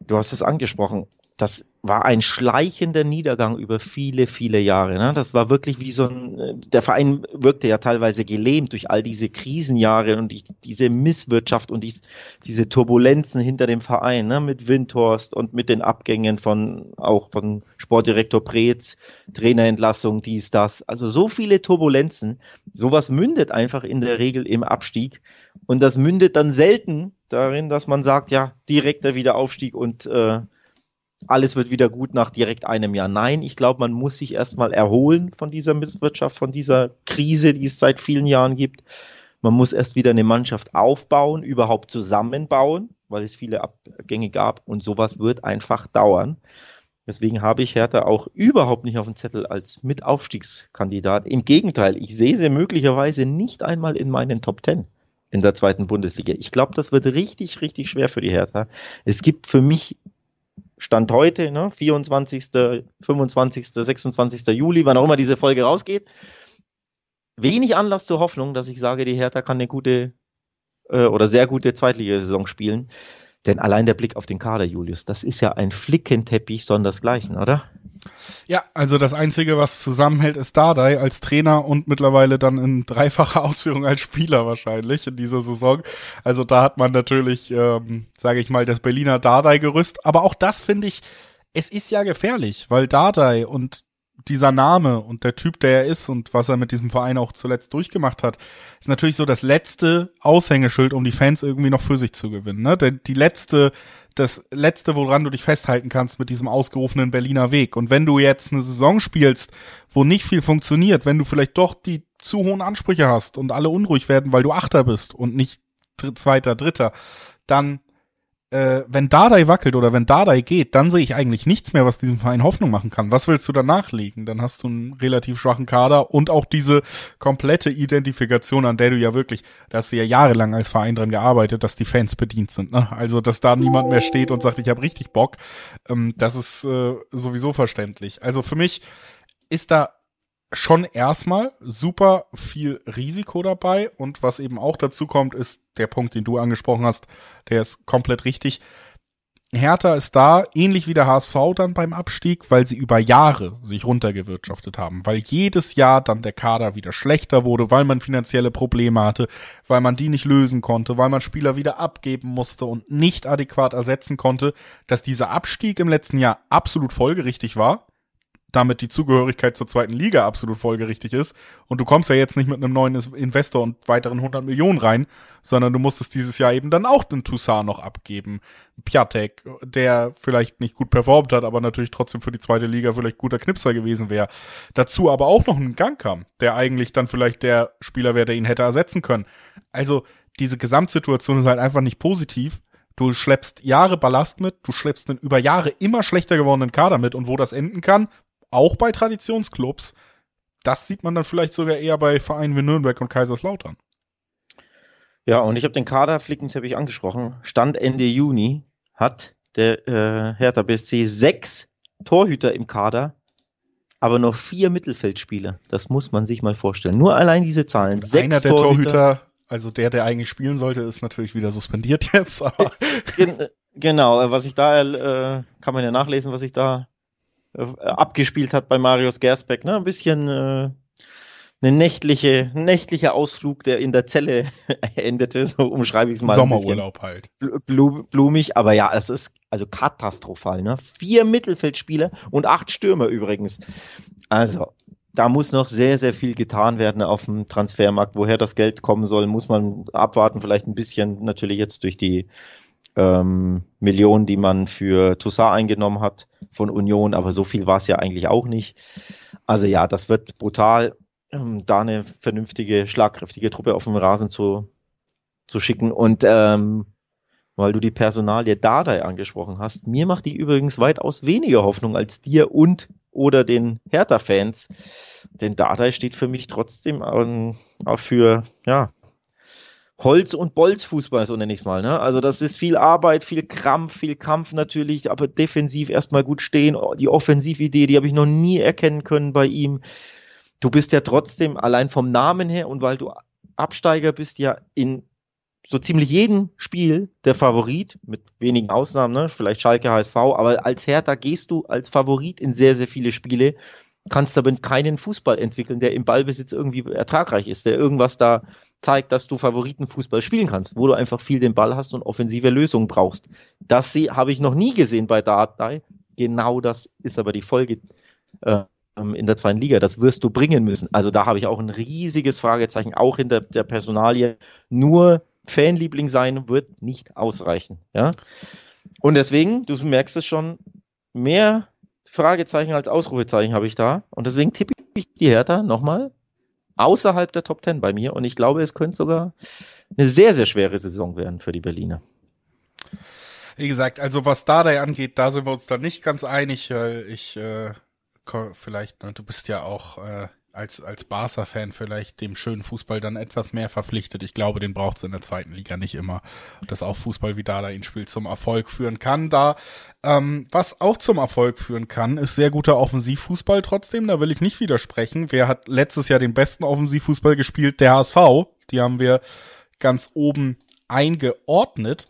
Du hast es angesprochen das war ein schleichender Niedergang über viele, viele Jahre. Ne? Das war wirklich wie so ein, äh, der Verein wirkte ja teilweise gelähmt durch all diese Krisenjahre und die, diese Misswirtschaft und dies, diese Turbulenzen hinter dem Verein, ne? mit Windhorst und mit den Abgängen von, auch von Sportdirektor Preetz, Trainerentlassung, dies, das. Also so viele Turbulenzen. Sowas mündet einfach in der Regel im Abstieg und das mündet dann selten darin, dass man sagt, ja, direkter Wiederaufstieg und äh, alles wird wieder gut nach direkt einem Jahr. Nein, ich glaube, man muss sich erstmal erholen von dieser Misswirtschaft, von dieser Krise, die es seit vielen Jahren gibt. Man muss erst wieder eine Mannschaft aufbauen, überhaupt zusammenbauen, weil es viele Abgänge gab und sowas wird einfach dauern. Deswegen habe ich Hertha auch überhaupt nicht auf dem Zettel als Mitaufstiegskandidat. Im Gegenteil, ich sehe sie möglicherweise nicht einmal in meinen Top Ten in der zweiten Bundesliga. Ich glaube, das wird richtig, richtig schwer für die Hertha. Es gibt für mich Stand heute, ne, 24., 25., 26. Juli, wann auch immer diese Folge rausgeht, wenig Anlass zur Hoffnung, dass ich sage, die Hertha kann eine gute äh, oder sehr gute Zweitligasaison spielen. Denn allein der Blick auf den Kader, Julius, das ist ja ein Flickenteppich sondersgleichen, oder? Ja, also das Einzige, was zusammenhält, ist Dardai als Trainer und mittlerweile dann in dreifacher Ausführung als Spieler wahrscheinlich in dieser Saison. Also da hat man natürlich, ähm, sage ich mal, das Berliner Dardai-Gerüst. Aber auch das finde ich, es ist ja gefährlich, weil Dardai und dieser Name und der Typ, der er ist und was er mit diesem Verein auch zuletzt durchgemacht hat, ist natürlich so das letzte Aushängeschild, um die Fans irgendwie noch für sich zu gewinnen. Ne? Denn die letzte, das letzte, woran du dich festhalten kannst mit diesem ausgerufenen Berliner Weg. Und wenn du jetzt eine Saison spielst, wo nicht viel funktioniert, wenn du vielleicht doch die zu hohen Ansprüche hast und alle unruhig werden, weil du Achter bist und nicht Zweiter, Dritter, dann äh, wenn Dardai wackelt oder wenn Dardai geht, dann sehe ich eigentlich nichts mehr, was diesem Verein Hoffnung machen kann. Was willst du danach legen? Dann hast du einen relativ schwachen Kader und auch diese komplette Identifikation, an der du ja wirklich, da hast du ja jahrelang als Verein dran gearbeitet, dass die Fans bedient sind. Ne? Also, dass da niemand mehr steht und sagt, ich habe richtig Bock, ähm, das ist äh, sowieso verständlich. Also für mich ist da schon erstmal super viel Risiko dabei und was eben auch dazu kommt, ist der Punkt, den du angesprochen hast, der ist komplett richtig. Hertha ist da, ähnlich wie der HSV dann beim Abstieg, weil sie über Jahre sich runtergewirtschaftet haben, weil jedes Jahr dann der Kader wieder schlechter wurde, weil man finanzielle Probleme hatte, weil man die nicht lösen konnte, weil man Spieler wieder abgeben musste und nicht adäquat ersetzen konnte, dass dieser Abstieg im letzten Jahr absolut folgerichtig war damit die Zugehörigkeit zur zweiten Liga absolut folgerichtig ist. Und du kommst ja jetzt nicht mit einem neuen Investor und weiteren 100 Millionen rein, sondern du musstest dieses Jahr eben dann auch den Toussaint noch abgeben. Piatek, der vielleicht nicht gut performt hat, aber natürlich trotzdem für die zweite Liga vielleicht guter Knipser gewesen wäre. Dazu aber auch noch ein Gang kam, der eigentlich dann vielleicht der Spieler wäre, der ihn hätte ersetzen können. Also diese Gesamtsituation ist halt einfach nicht positiv. Du schleppst Jahre Ballast mit, du schleppst einen über Jahre immer schlechter gewordenen Kader mit und wo das enden kann, auch bei Traditionsclubs. Das sieht man dann vielleicht sogar eher bei Vereinen wie Nürnberg und Kaiserslautern. Ja, und ich habe den Kader Flickenteppich angesprochen. Stand Ende Juni hat der äh, Hertha BSC sechs Torhüter im Kader, aber nur vier Mittelfeldspieler. Das muss man sich mal vorstellen. Nur allein diese Zahlen. Sechs Einer der Torhüter, Torhüter, also der, der eigentlich spielen sollte, ist natürlich wieder suspendiert jetzt. Aber genau, was ich da, äh, kann man ja nachlesen, was ich da abgespielt hat bei Marius Gersbeck. Ne? Ein bisschen äh, eine nächtliche, ein nächtlicher Ausflug, der in der Zelle endete, so umschreibe ich es mal. Sommerurlaub halt. Blumig, aber ja, es ist also katastrophal. Ne? Vier Mittelfeldspieler und acht Stürmer übrigens. Also, da muss noch sehr, sehr viel getan werden auf dem Transfermarkt. Woher das Geld kommen soll, muss man abwarten. Vielleicht ein bisschen natürlich jetzt durch die ähm, Millionen, die man für Toussaint eingenommen hat von Union, aber so viel war es ja eigentlich auch nicht. Also ja, das wird brutal ähm, da eine vernünftige, schlagkräftige Truppe auf dem Rasen zu, zu schicken. Und ähm, weil du die Personalie Dardai angesprochen hast, mir macht die übrigens weitaus weniger Hoffnung als dir und oder den Hertha-Fans. Denn Dardai steht für mich trotzdem ähm, auch für, ja, Holz- und Bolzfußball, so nenne ich es mal. Ne? Also das ist viel Arbeit, viel Krampf, viel Kampf natürlich, aber defensiv erstmal gut stehen. Die Offensividee, die habe ich noch nie erkennen können bei ihm du bist ja trotzdem allein vom Namen her und weil du Absteiger bist, ja in so ziemlich jedem Spiel der Favorit, mit wenigen Ausnahmen, ne? vielleicht Schalke, HSV, aber als Hertha gehst du als Favorit in sehr, sehr viele Spiele, kannst aber keinen Fußball entwickeln, der im Ballbesitz irgendwie ertragreich ist, der irgendwas da zeigt, dass du Favoritenfußball spielen kannst, wo du einfach viel den Ball hast und offensive Lösungen brauchst. Das habe ich noch nie gesehen bei Dardai. Genau das ist aber die Folge äh, in der zweiten Liga. Das wirst du bringen müssen. Also da habe ich auch ein riesiges Fragezeichen, auch in der, der Personalie. Nur Fanliebling sein wird nicht ausreichen. Ja? Und deswegen, du merkst es schon, mehr Fragezeichen als Ausrufezeichen habe ich da. Und deswegen tippe ich die Hertha nochmal außerhalb der Top Ten bei mir. Und ich glaube, es könnte sogar eine sehr, sehr schwere Saison werden für die Berliner. Wie gesagt, also was Dardai angeht, da sind wir uns dann nicht ganz einig. Ich äh, vielleicht, ne, du bist ja auch äh, als, als Barca-Fan vielleicht dem schönen Fußball dann etwas mehr verpflichtet. Ich glaube, den braucht es in der zweiten Liga nicht immer, dass auch Fußball wie Dada ihn spielt zum Erfolg führen kann. Da ähm, was auch zum Erfolg führen kann, ist sehr guter Offensivfußball trotzdem. Da will ich nicht widersprechen. Wer hat letztes Jahr den besten Offensivfußball gespielt? Der HSV. Die haben wir ganz oben eingeordnet.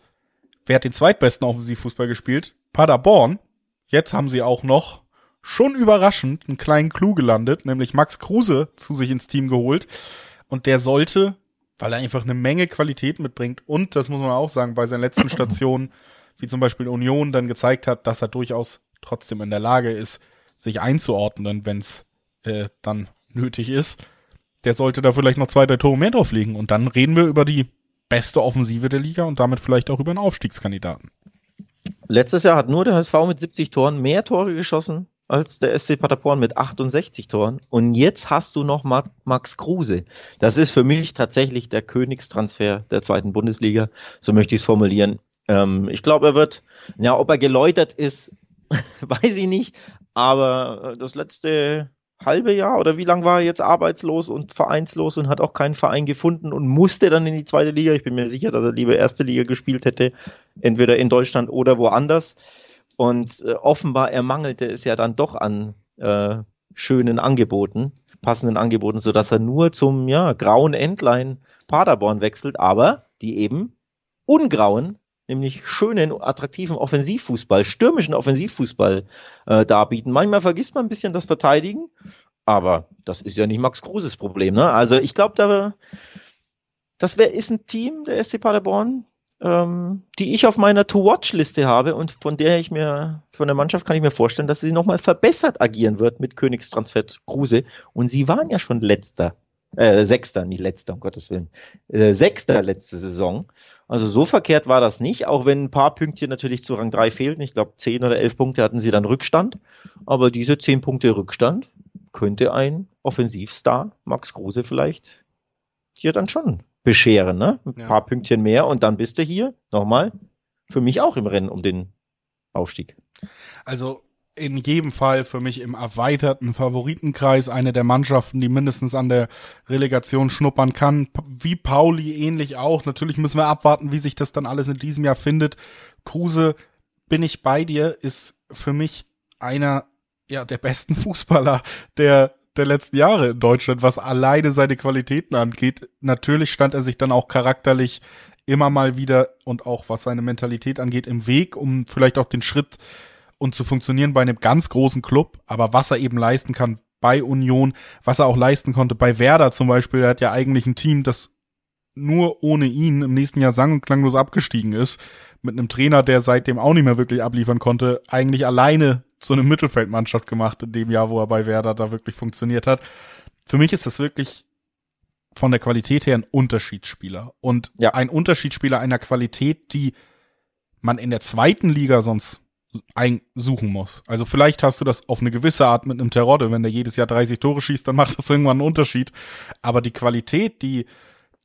Wer hat den zweitbesten Offensivfußball gespielt? Paderborn. Jetzt haben sie auch noch schon überraschend einen kleinen Clou gelandet, nämlich Max Kruse zu sich ins Team geholt. Und der sollte, weil er einfach eine Menge Qualität mitbringt und, das muss man auch sagen, bei seinen letzten Stationen, wie zum Beispiel Union, dann gezeigt hat, dass er durchaus trotzdem in der Lage ist, sich einzuordnen, wenn es äh, dann nötig ist. Der sollte da vielleicht noch zwei, drei Tore mehr drauflegen. Und dann reden wir über die beste Offensive der Liga und damit vielleicht auch über einen Aufstiegskandidaten. Letztes Jahr hat nur der HSV mit 70 Toren mehr Tore geschossen als der SC Paderborn mit 68 Toren. Und jetzt hast du noch Max Kruse. Das ist für mich tatsächlich der Königstransfer der zweiten Bundesliga. So möchte ich es formulieren. Ähm, ich glaube, er wird, ja, ob er geläutert ist, weiß ich nicht. Aber das letzte halbe Jahr oder wie lange war er jetzt arbeitslos und vereinslos und hat auch keinen Verein gefunden und musste dann in die zweite Liga. Ich bin mir sicher, dass er lieber erste Liga gespielt hätte, entweder in Deutschland oder woanders. Und äh, offenbar ermangelte es ja dann doch an äh, schönen Angeboten, passenden Angeboten, so dass er nur zum ja, grauen Endline Paderborn wechselt, aber die eben ungrauen, nämlich schönen, attraktiven Offensivfußball, stürmischen Offensivfußball äh, darbieten. Manchmal vergisst man ein bisschen das Verteidigen, aber das ist ja nicht Max Kruses Problem. Ne? Also ich glaube, da das wär, ist ein Team, der SC Paderborn, ähm, die ich auf meiner To-Watch-Liste habe und von der ich mir, von der Mannschaft kann ich mir vorstellen, dass sie nochmal verbessert agieren wird mit Königstransfer Kruse. Und sie waren ja schon letzter, äh, Sechster, nicht letzter, um Gottes Willen, äh, Sechster letzte Saison. Also so verkehrt war das nicht, auch wenn ein paar Pünktchen natürlich zu Rang 3 fehlten. Ich glaube, 10 oder 11 Punkte hatten sie dann Rückstand. Aber diese 10 Punkte Rückstand könnte ein Offensivstar, Max Kruse vielleicht, hier dann schon bescheren, ne? Ein ja. paar Pünktchen mehr und dann bist du hier nochmal für mich auch im Rennen um den Aufstieg. Also in jedem Fall für mich im erweiterten Favoritenkreis eine der Mannschaften, die mindestens an der Relegation schnuppern kann. Wie Pauli ähnlich auch. Natürlich müssen wir abwarten, wie sich das dann alles in diesem Jahr findet. Kruse, bin ich bei dir, ist für mich einer ja, der besten Fußballer der der letzten Jahre in Deutschland, was alleine seine Qualitäten angeht. Natürlich stand er sich dann auch charakterlich immer mal wieder und auch was seine Mentalität angeht im Weg, um vielleicht auch den Schritt und zu funktionieren bei einem ganz großen Club, aber was er eben leisten kann bei Union, was er auch leisten konnte bei Werder zum Beispiel, er hat ja eigentlich ein Team, das nur ohne ihn im nächsten Jahr sang- und klanglos abgestiegen ist, mit einem Trainer, der seitdem auch nicht mehr wirklich abliefern konnte, eigentlich alleine zu einer Mittelfeldmannschaft gemacht in dem Jahr, wo er bei Werder da wirklich funktioniert hat. Für mich ist das wirklich von der Qualität her ein Unterschiedsspieler und ja. ein Unterschiedsspieler einer Qualität, die man in der zweiten Liga sonst suchen muss. Also vielleicht hast du das auf eine gewisse Art mit einem Terodde, wenn der jedes Jahr 30 Tore schießt, dann macht das irgendwann einen Unterschied. Aber die Qualität, die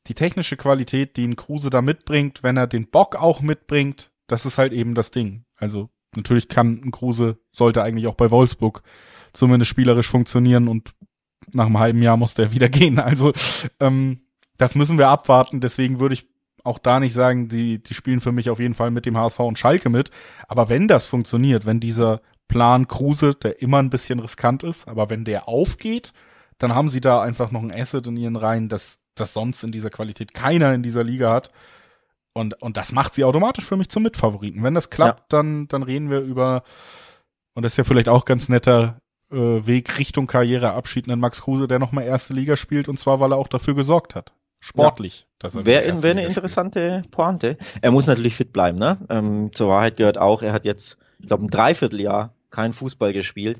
die technische Qualität, die ein Kruse da mitbringt, wenn er den Bock auch mitbringt, das ist halt eben das Ding. Also natürlich kann Kruse, sollte eigentlich auch bei Wolfsburg zumindest spielerisch funktionieren und nach einem halben Jahr muss der wieder gehen. Also ähm, das müssen wir abwarten. Deswegen würde ich auch da nicht sagen, die, die spielen für mich auf jeden Fall mit dem HSV und Schalke mit. Aber wenn das funktioniert, wenn dieser Plan Kruse, der immer ein bisschen riskant ist, aber wenn der aufgeht, dann haben sie da einfach noch ein Asset in ihren Reihen, das das sonst in dieser Qualität keiner in dieser Liga hat. Und, und das macht sie automatisch für mich zum Mitfavoriten. Wenn das klappt, ja. dann, dann reden wir über, und das ist ja vielleicht auch ganz netter äh, Weg Richtung Karriereabschied, einen Max Kruse, der nochmal erste Liga spielt, und zwar, weil er auch dafür gesorgt hat. Sportlich. Ja. Wäre wär eine interessante. Pointe. Er muss natürlich fit bleiben, ne? Ähm, zur Wahrheit gehört auch, er hat jetzt, ich glaube, ein Dreivierteljahr kein Fußball gespielt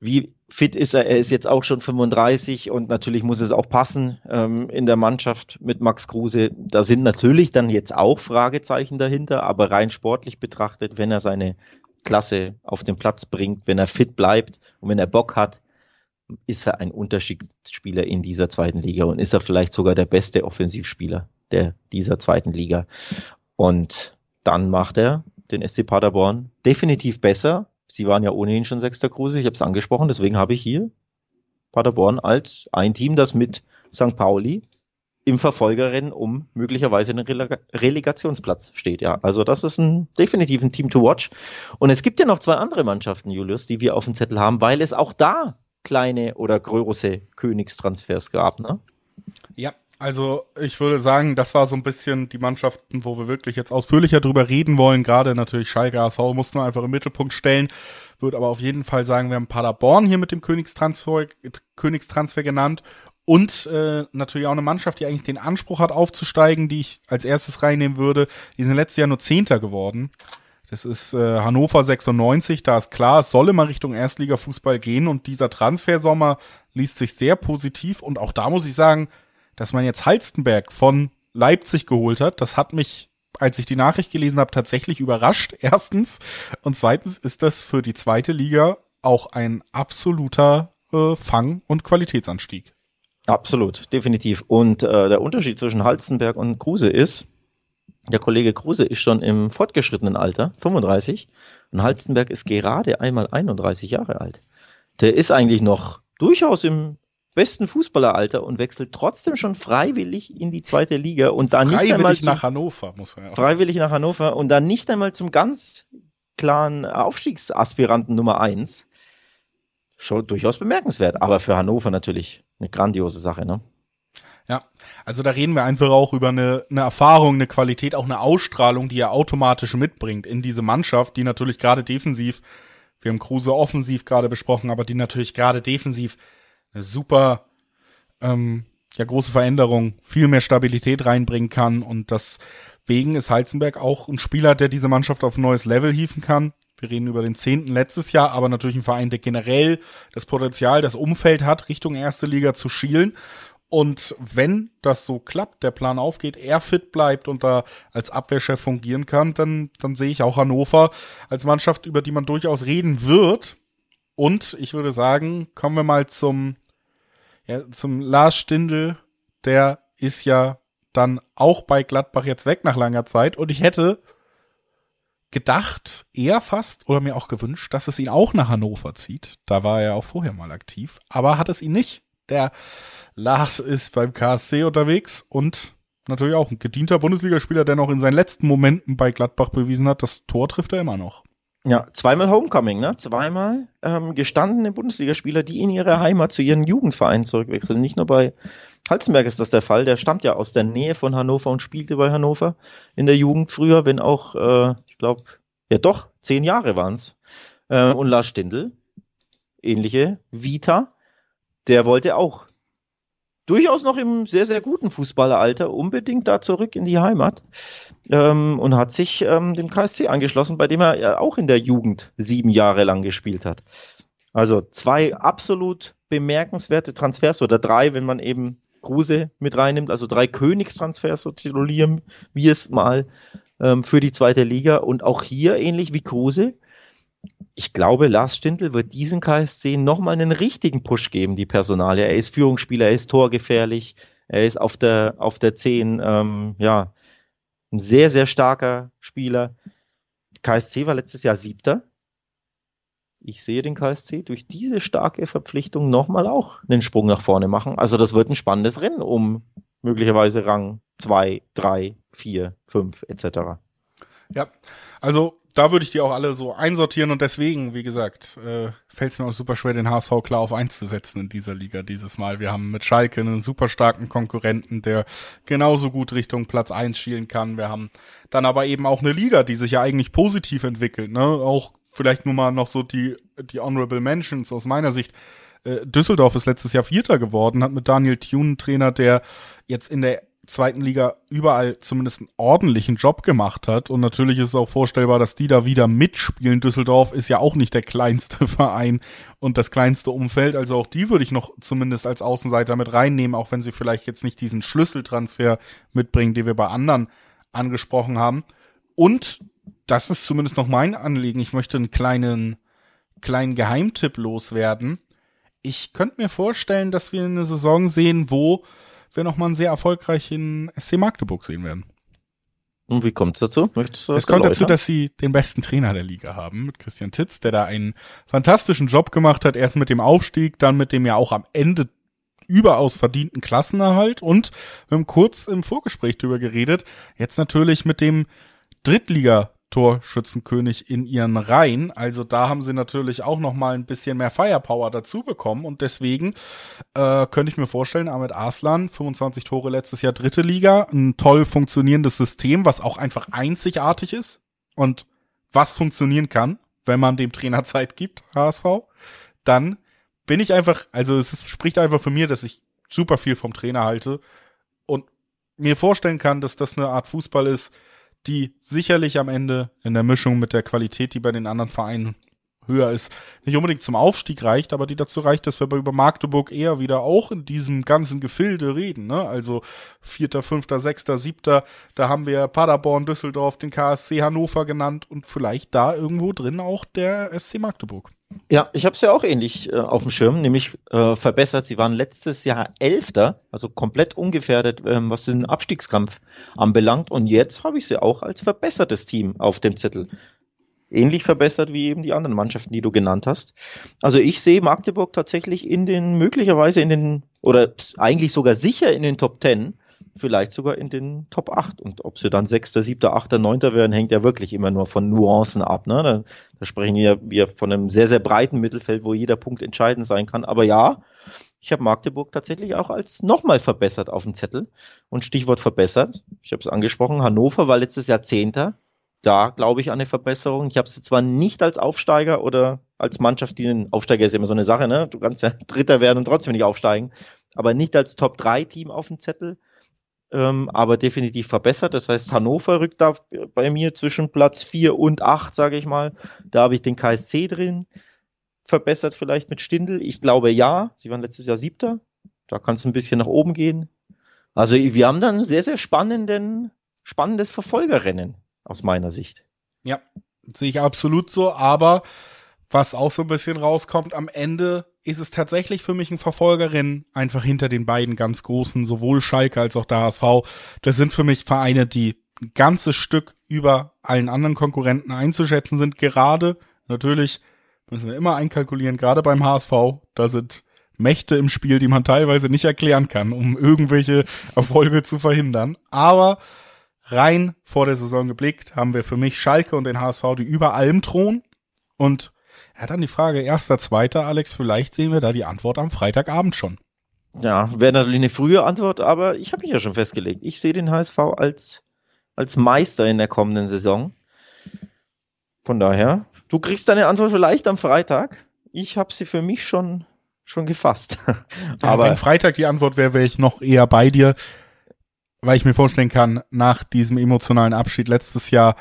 wie fit ist er? Er ist jetzt auch schon 35 und natürlich muss es auch passen ähm, in der Mannschaft mit Max Kruse. Da sind natürlich dann jetzt auch Fragezeichen dahinter, aber rein sportlich betrachtet, wenn er seine Klasse auf den Platz bringt, wenn er fit bleibt und wenn er Bock hat, ist er ein Unterschiedsspieler in dieser zweiten Liga und ist er vielleicht sogar der beste Offensivspieler der dieser zweiten Liga. Und dann macht er den SC Paderborn definitiv besser Sie waren ja ohnehin schon Sechster Kruse, ich habe es angesprochen, deswegen habe ich hier Paderborn als ein Team, das mit St. Pauli im Verfolgerrennen um möglicherweise einen Releg Relegationsplatz steht. Ja, also das ist ein definitiv ein Team to watch. Und es gibt ja noch zwei andere Mannschaften, Julius, die wir auf dem Zettel haben, weil es auch da kleine oder große Königstransfers gab. Ne? Ja, also ich würde sagen, das war so ein bisschen die Mannschaften, wo wir wirklich jetzt ausführlicher drüber reden wollen. Gerade natürlich Schalke HSV muss man einfach im Mittelpunkt stellen. Würde aber auf jeden Fall sagen, wir haben Paderborn hier mit dem Königstransfer, Königstransfer genannt. Und äh, natürlich auch eine Mannschaft, die eigentlich den Anspruch hat, aufzusteigen, die ich als erstes reinnehmen würde. Die sind letztes Jahr nur Zehnter geworden. Das ist äh, Hannover 96, da ist klar, es soll immer Richtung Erstligafußball gehen und dieser Transfersommer liest sich sehr positiv und auch da muss ich sagen, dass man jetzt Halstenberg von Leipzig geholt hat, das hat mich, als ich die Nachricht gelesen habe, tatsächlich überrascht. Erstens. Und zweitens ist das für die zweite Liga auch ein absoluter äh, Fang- und Qualitätsanstieg. Absolut, definitiv. Und äh, der Unterschied zwischen Halstenberg und Kruse ist, der Kollege Kruse ist schon im fortgeschrittenen Alter, 35, und Halstenberg ist gerade einmal 31 Jahre alt. Der ist eigentlich noch durchaus im besten Fußballeralter und wechselt trotzdem schon freiwillig in die zweite Liga und dann nicht einmal zum, nach Hannover, muss man ja auch Freiwillig sagen. nach Hannover und dann nicht einmal zum ganz klaren Aufstiegsaspiranten Nummer eins. Schon durchaus bemerkenswert, aber für Hannover natürlich eine grandiose Sache, ne? Ja, also da reden wir einfach auch über eine, eine Erfahrung, eine Qualität, auch eine Ausstrahlung, die er automatisch mitbringt in diese Mannschaft, die natürlich gerade defensiv, wir haben Kruse offensiv gerade besprochen, aber die natürlich gerade defensiv super ähm, ja große Veränderung, viel mehr Stabilität reinbringen kann und deswegen ist Heizenberg auch ein Spieler, der diese Mannschaft auf ein neues Level hieven kann. Wir reden über den zehnten letztes Jahr, aber natürlich ein Verein, der generell das Potenzial, das Umfeld hat, Richtung erste Liga zu schielen. Und wenn das so klappt, der Plan aufgeht, er fit bleibt und da als Abwehrchef fungieren kann, dann, dann sehe ich auch Hannover als Mannschaft, über die man durchaus reden wird. Und ich würde sagen, kommen wir mal zum, ja, zum Lars Stindl. Der ist ja dann auch bei Gladbach jetzt weg nach langer Zeit. Und ich hätte gedacht, eher fast oder mir auch gewünscht, dass es ihn auch nach Hannover zieht. Da war er auch vorher mal aktiv, aber hat es ihn nicht. Der Lars ist beim KSC unterwegs und natürlich auch ein gedienter Bundesligaspieler, der noch in seinen letzten Momenten bei Gladbach bewiesen hat, das Tor trifft er immer noch. Ja, zweimal Homecoming, ne? Zweimal ähm, gestandene Bundesligaspieler, die in ihre Heimat zu ihren Jugendvereinen zurückwechseln. Nicht nur bei Halzenberg ist das der Fall. Der stammt ja aus der Nähe von Hannover und spielte bei Hannover in der Jugend früher, wenn auch, äh, ich glaube, ja doch, zehn Jahre waren's. Äh, und Lars Stindl, ähnliche Vita, der wollte auch durchaus noch im sehr, sehr guten Fußballeralter unbedingt da zurück in die Heimat ähm, und hat sich ähm, dem KSC angeschlossen, bei dem er ja auch in der Jugend sieben Jahre lang gespielt hat. Also zwei absolut bemerkenswerte Transfers oder drei, wenn man eben Kruse mit reinnimmt, also drei Königstransfers, so titulieren wir es mal ähm, für die zweite Liga und auch hier ähnlich wie Kruse ich glaube, Lars Stindl wird diesen KSC nochmal einen richtigen Push geben, die Personale. Er ist Führungsspieler, er ist torgefährlich, er ist auf der, auf der 10, ähm, ja, ein sehr, sehr starker Spieler. KSC war letztes Jahr siebter. Ich sehe den KSC durch diese starke Verpflichtung nochmal auch einen Sprung nach vorne machen. Also das wird ein spannendes Rennen um möglicherweise Rang 2, 3, 4, 5 etc. Ja, also da würde ich die auch alle so einsortieren und deswegen, wie gesagt, äh, fällt es mir auch super schwer, den HSV klar auf einzusetzen in dieser Liga dieses Mal. Wir haben mit Schalke einen super starken Konkurrenten, der genauso gut Richtung Platz eins schielen kann. Wir haben dann aber eben auch eine Liga, die sich ja eigentlich positiv entwickelt. Ne? Auch vielleicht nur mal noch so die, die Honorable Mentions aus meiner Sicht. Äh, Düsseldorf ist letztes Jahr Vierter geworden, hat mit Daniel Thune einen Trainer, der jetzt in der zweiten Liga überall zumindest einen ordentlichen Job gemacht hat. Und natürlich ist es auch vorstellbar, dass die da wieder mitspielen. Düsseldorf ist ja auch nicht der kleinste Verein und das kleinste Umfeld. Also auch die würde ich noch zumindest als Außenseiter mit reinnehmen, auch wenn sie vielleicht jetzt nicht diesen Schlüsseltransfer mitbringen, den wir bei anderen angesprochen haben. Und das ist zumindest noch mein Anliegen. Ich möchte einen kleinen, kleinen Geheimtipp loswerden. Ich könnte mir vorstellen, dass wir eine Saison sehen, wo wir nochmal einen sehr erfolgreichen SC Magdeburg sehen werden. Und wie kommt es dazu? Möchtest du es kommt dazu, dass sie den besten Trainer der Liga haben, mit Christian Titz, der da einen fantastischen Job gemacht hat, erst mit dem Aufstieg, dann mit dem ja auch am Ende überaus verdienten Klassenerhalt und wir haben kurz im Vorgespräch drüber geredet, jetzt natürlich mit dem Drittliga Torschützenkönig in ihren Reihen. Also da haben sie natürlich auch noch mal ein bisschen mehr Firepower dazu bekommen und deswegen äh, könnte ich mir vorstellen, Ahmed Arslan, 25 Tore letztes Jahr dritte Liga, ein toll funktionierendes System, was auch einfach einzigartig ist und was funktionieren kann, wenn man dem Trainer Zeit gibt, HSV, dann bin ich einfach, also es spricht einfach für mir, dass ich super viel vom Trainer halte und mir vorstellen kann, dass das eine Art Fußball ist, die sicherlich am Ende in der Mischung mit der Qualität, die bei den anderen Vereinen höher ist, nicht unbedingt zum Aufstieg reicht, aber die dazu reicht, dass wir über Magdeburg eher wieder auch in diesem ganzen Gefilde reden. Ne? Also vierter, fünfter, sechster, siebter, da haben wir Paderborn, Düsseldorf, den KSC Hannover genannt und vielleicht da irgendwo drin auch der SC Magdeburg. Ja, ich habe es ja auch ähnlich äh, auf dem Schirm, nämlich äh, verbessert. Sie waren letztes Jahr Elfter, also komplett ungefährdet, ähm, was den Abstiegskampf anbelangt. Und jetzt habe ich sie auch als verbessertes Team auf dem Zettel. Ähnlich verbessert wie eben die anderen Mannschaften, die du genannt hast. Also ich sehe Magdeburg tatsächlich in den, möglicherweise in den, oder eigentlich sogar sicher in den Top Ten vielleicht sogar in den Top 8. Und ob sie dann Sechster, Siebter, Achter, Neunter werden, hängt ja wirklich immer nur von Nuancen ab. Ne? Da, da sprechen wir, wir von einem sehr, sehr breiten Mittelfeld, wo jeder Punkt entscheidend sein kann. Aber ja, ich habe Magdeburg tatsächlich auch als nochmal verbessert auf dem Zettel. Und Stichwort verbessert, ich habe es angesprochen, Hannover war letztes Jahr Zehnter. Da glaube ich an eine Verbesserung. Ich habe sie zwar nicht als Aufsteiger oder als Mannschaft, die ein Aufsteiger ist immer so eine Sache, ne? Du kannst ja Dritter werden und trotzdem nicht aufsteigen, aber nicht als Top-3-Team auf dem Zettel ähm, aber definitiv verbessert. Das heißt, Hannover rückt da bei mir zwischen Platz 4 und 8, sage ich mal. Da habe ich den KSC drin. Verbessert vielleicht mit Stindel. Ich glaube ja. Sie waren letztes Jahr siebter. Da kann es ein bisschen nach oben gehen. Also wir haben dann sehr, sehr spannenden, spannendes Verfolgerrennen aus meiner Sicht. Ja, sehe ich absolut so. Aber was auch so ein bisschen rauskommt, am Ende ist es tatsächlich für mich ein Verfolgerin, einfach hinter den beiden ganz großen, sowohl Schalke als auch der HSV. Das sind für mich Vereine, die ein ganzes Stück über allen anderen Konkurrenten einzuschätzen sind. Gerade, natürlich, müssen wir immer einkalkulieren, gerade beim HSV, da sind Mächte im Spiel, die man teilweise nicht erklären kann, um irgendwelche Erfolge zu verhindern. Aber rein vor der Saison geblickt haben wir für mich Schalke und den HSV, die über allem thronen und ja, dann die Frage, erster, zweiter, Alex, vielleicht sehen wir da die Antwort am Freitagabend schon. Ja, wäre natürlich eine frühe Antwort, aber ich habe mich ja schon festgelegt. Ich sehe den HSV als, als Meister in der kommenden Saison. Von daher Du kriegst deine Antwort vielleicht am Freitag. Ich habe sie für mich schon, schon gefasst. Aber wenn Freitag die Antwort wäre, wäre ich noch eher bei dir, weil ich mir vorstellen kann, nach diesem emotionalen Abschied letztes Jahr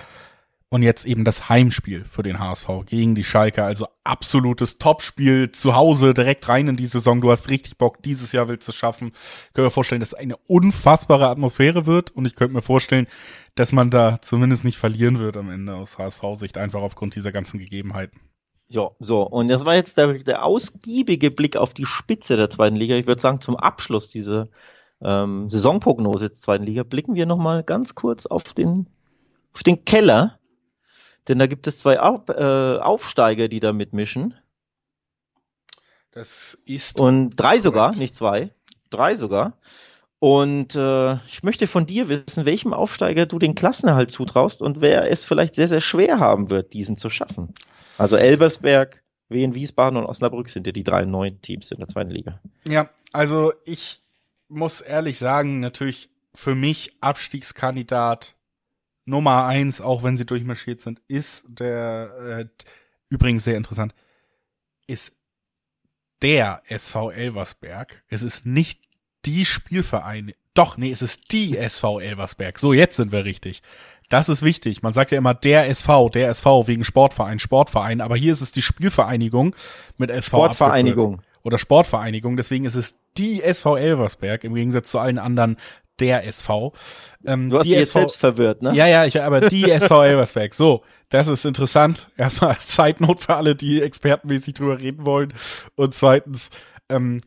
und jetzt eben das Heimspiel für den HSV gegen die Schalke. Also absolutes Topspiel zu Hause, direkt rein in die Saison. Du hast richtig Bock, dieses Jahr willst du schaffen. Ich könnte mir vorstellen, dass es eine unfassbare Atmosphäre wird. Und ich könnte mir vorstellen, dass man da zumindest nicht verlieren wird am Ende aus HSV-Sicht, einfach aufgrund dieser ganzen Gegebenheiten. Ja, so. Und das war jetzt der, der ausgiebige Blick auf die Spitze der zweiten Liga. Ich würde sagen, zum Abschluss dieser ähm, Saisonprognose der zweiten Liga blicken wir nochmal ganz kurz auf den, auf den Keller denn da gibt es zwei Auf, äh, Aufsteiger, die da mitmischen. Das ist. Und drei sogar, nicht zwei. Drei sogar. Und äh, ich möchte von dir wissen, welchem Aufsteiger du den Klassenerhalt zutraust und wer es vielleicht sehr, sehr schwer haben wird, diesen zu schaffen. Also Elbersberg, Wien, Wiesbaden und Osnabrück sind ja die drei neuen Teams in der zweiten Liga. Ja, also ich muss ehrlich sagen, natürlich für mich Abstiegskandidat Nummer eins, auch wenn sie durchmarschiert sind, ist der, äh, übrigens sehr interessant, ist der SV Elversberg. Es ist nicht die Spielvereine. Doch, nee, es ist die SV Elversberg. So, jetzt sind wir richtig. Das ist wichtig. Man sagt ja immer der SV, der SV wegen Sportverein, Sportverein, aber hier ist es die Spielvereinigung mit SV. Sportvereinigung. Abgekürzt. Oder Sportvereinigung, deswegen ist es die SV Elversberg im Gegensatz zu allen anderen der SV. Ähm, du hast dich jetzt selbst verwirrt, ne? Ja, ja, ich, aber die SV Elversberg. So, das ist interessant. Erstmal Zeitnot für alle, die expertenmäßig drüber reden wollen. Und zweitens, ähm,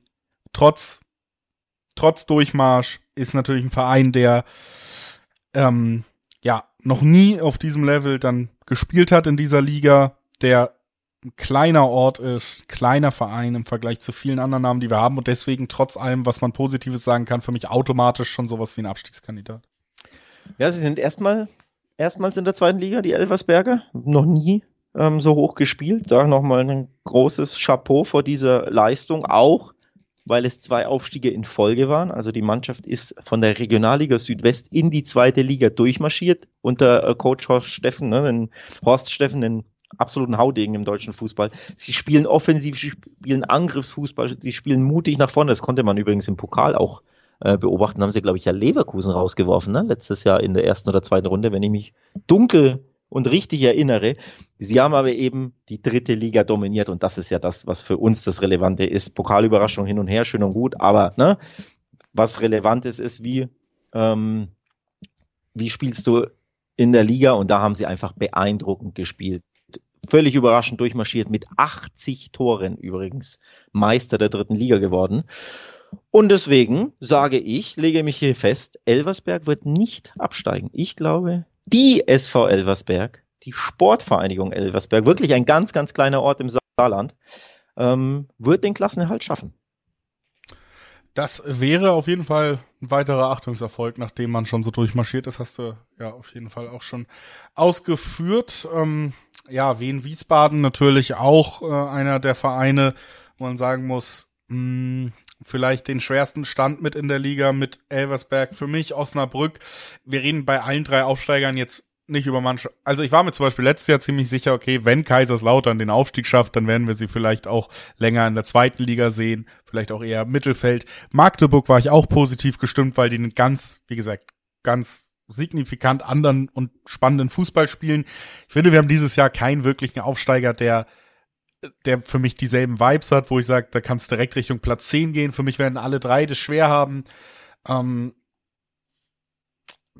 trotz, trotz Durchmarsch ist natürlich ein Verein, der ähm, ja noch nie auf diesem Level dann gespielt hat in dieser Liga, der ein kleiner Ort ist, kleiner Verein im Vergleich zu vielen anderen Namen, die wir haben und deswegen trotz allem, was man Positives sagen kann, für mich automatisch schon sowas wie ein Abstiegskandidat. Ja, sie sind erstmal erstmals in der zweiten Liga, die Elversberger, noch nie ähm, so hoch gespielt. Da nochmal ein großes Chapeau vor dieser Leistung, auch weil es zwei Aufstiege in Folge waren. Also die Mannschaft ist von der Regionalliga Südwest in die zweite Liga durchmarschiert unter äh, Coach Horst Steffen, ne, Horst Steffen, den absoluten Haudegen im deutschen Fußball. Sie spielen offensiv, sie spielen Angriffsfußball, sie spielen mutig nach vorne. Das konnte man übrigens im Pokal auch äh, beobachten. Haben sie, glaube ich, ja Leverkusen rausgeworfen, ne? letztes Jahr in der ersten oder zweiten Runde, wenn ich mich dunkel und richtig erinnere. Sie haben aber eben die dritte Liga dominiert und das ist ja das, was für uns das Relevante ist. Pokalüberraschung hin und her, schön und gut, aber ne, was relevant ist, ist, wie, ähm, wie spielst du in der Liga und da haben sie einfach beeindruckend gespielt völlig überraschend durchmarschiert mit 80 Toren übrigens Meister der dritten Liga geworden. Und deswegen sage ich, lege mich hier fest, Elversberg wird nicht absteigen. Ich glaube, die SV Elversberg, die Sportvereinigung Elversberg, wirklich ein ganz, ganz kleiner Ort im Saarland, ähm, wird den Klassenerhalt schaffen. Das wäre auf jeden Fall ein weiterer Achtungserfolg, nachdem man schon so durchmarschiert ist, hast du ja auf jeden Fall auch schon ausgeführt. Ähm, ja, Wien Wiesbaden natürlich auch äh, einer der Vereine, wo man sagen muss, mh, hm, vielleicht den schwersten Stand mit in der Liga mit Elversberg. Für mich Osnabrück. Wir reden bei allen drei Aufsteigern jetzt nicht über manche. Also ich war mir zum Beispiel letztes Jahr ziemlich sicher, okay, wenn Kaiserslautern den Aufstieg schafft, dann werden wir sie vielleicht auch länger in der zweiten Liga sehen, vielleicht auch eher Mittelfeld. Magdeburg war ich auch positiv gestimmt, weil die einen ganz, wie gesagt, ganz signifikant anderen und spannenden Fußball spielen. Ich finde, wir haben dieses Jahr keinen wirklichen Aufsteiger, der der für mich dieselben Vibes hat, wo ich sage, da kannst direkt Richtung Platz 10 gehen. Für mich werden alle drei das schwer haben. Ähm,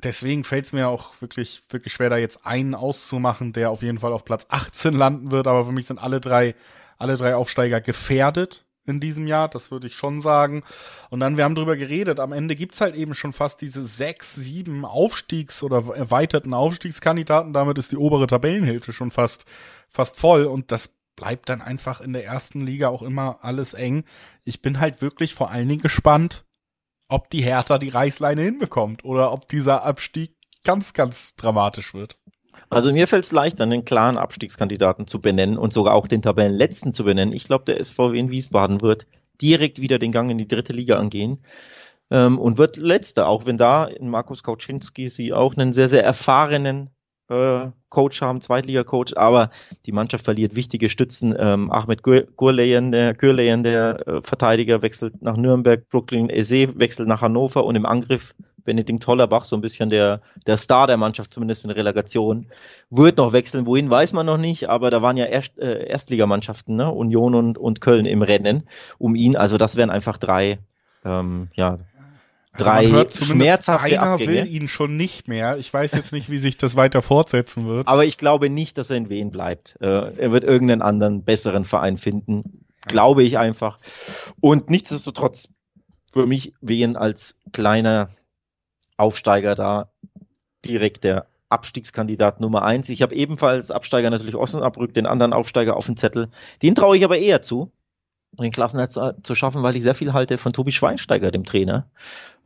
deswegen fällt es mir auch wirklich, wirklich schwer, da jetzt einen auszumachen, der auf jeden Fall auf Platz 18 landen wird. Aber für mich sind alle drei, alle drei Aufsteiger gefährdet in diesem Jahr, das würde ich schon sagen. Und dann, wir haben drüber geredet, am Ende gibt's halt eben schon fast diese sechs, sieben Aufstiegs- oder erweiterten Aufstiegskandidaten. Damit ist die obere Tabellenhälfte schon fast, fast voll. Und das bleibt dann einfach in der ersten Liga auch immer alles eng. Ich bin halt wirklich vor allen Dingen gespannt, ob die Hertha die Reißleine hinbekommt oder ob dieser Abstieg ganz, ganz dramatisch wird. Also mir fällt es leicht, einen klaren Abstiegskandidaten zu benennen und sogar auch den Tabellenletzten zu benennen. Ich glaube, der SVW in Wiesbaden wird direkt wieder den Gang in die dritte Liga angehen ähm, und wird letzter, auch wenn da in Markus Kauczynski sie auch einen sehr, sehr erfahrenen Coach haben, Zweitliga-Coach, aber die Mannschaft verliert wichtige Stützen. Ähm, Ahmed Gurleyen, der, Gürleyen, der äh, Verteidiger, wechselt nach Nürnberg, Brooklyn Eze wechselt nach Hannover und im Angriff Benedikt Hollerbach, so ein bisschen der, der Star der Mannschaft, zumindest in Relegation, wird noch wechseln. Wohin weiß man noch nicht, aber da waren ja Erst, äh, Erstligamannschaften, ne? Union und, und Köln im Rennen um ihn. Also das wären einfach drei, ähm, ja, Also drei man hört schmerzhafte einer Abgänge. will ihn schon nicht mehr. Ich weiß jetzt nicht, wie sich das weiter fortsetzen wird. Aber ich glaube nicht, dass er in Wien bleibt. Äh, er wird irgendeinen anderen, besseren Verein finden. Glaube ich einfach. Und nichtsdestotrotz für mich Wien als kleiner Aufsteiger da direkt der Abstiegskandidat Nummer eins. Ich habe ebenfalls Absteiger natürlich Osnabrück, den anderen Aufsteiger auf dem Zettel. Den traue ich aber eher zu, den Klassenerhalt zu, zu schaffen, weil ich sehr viel halte von Tobi Schweinsteiger, dem Trainer.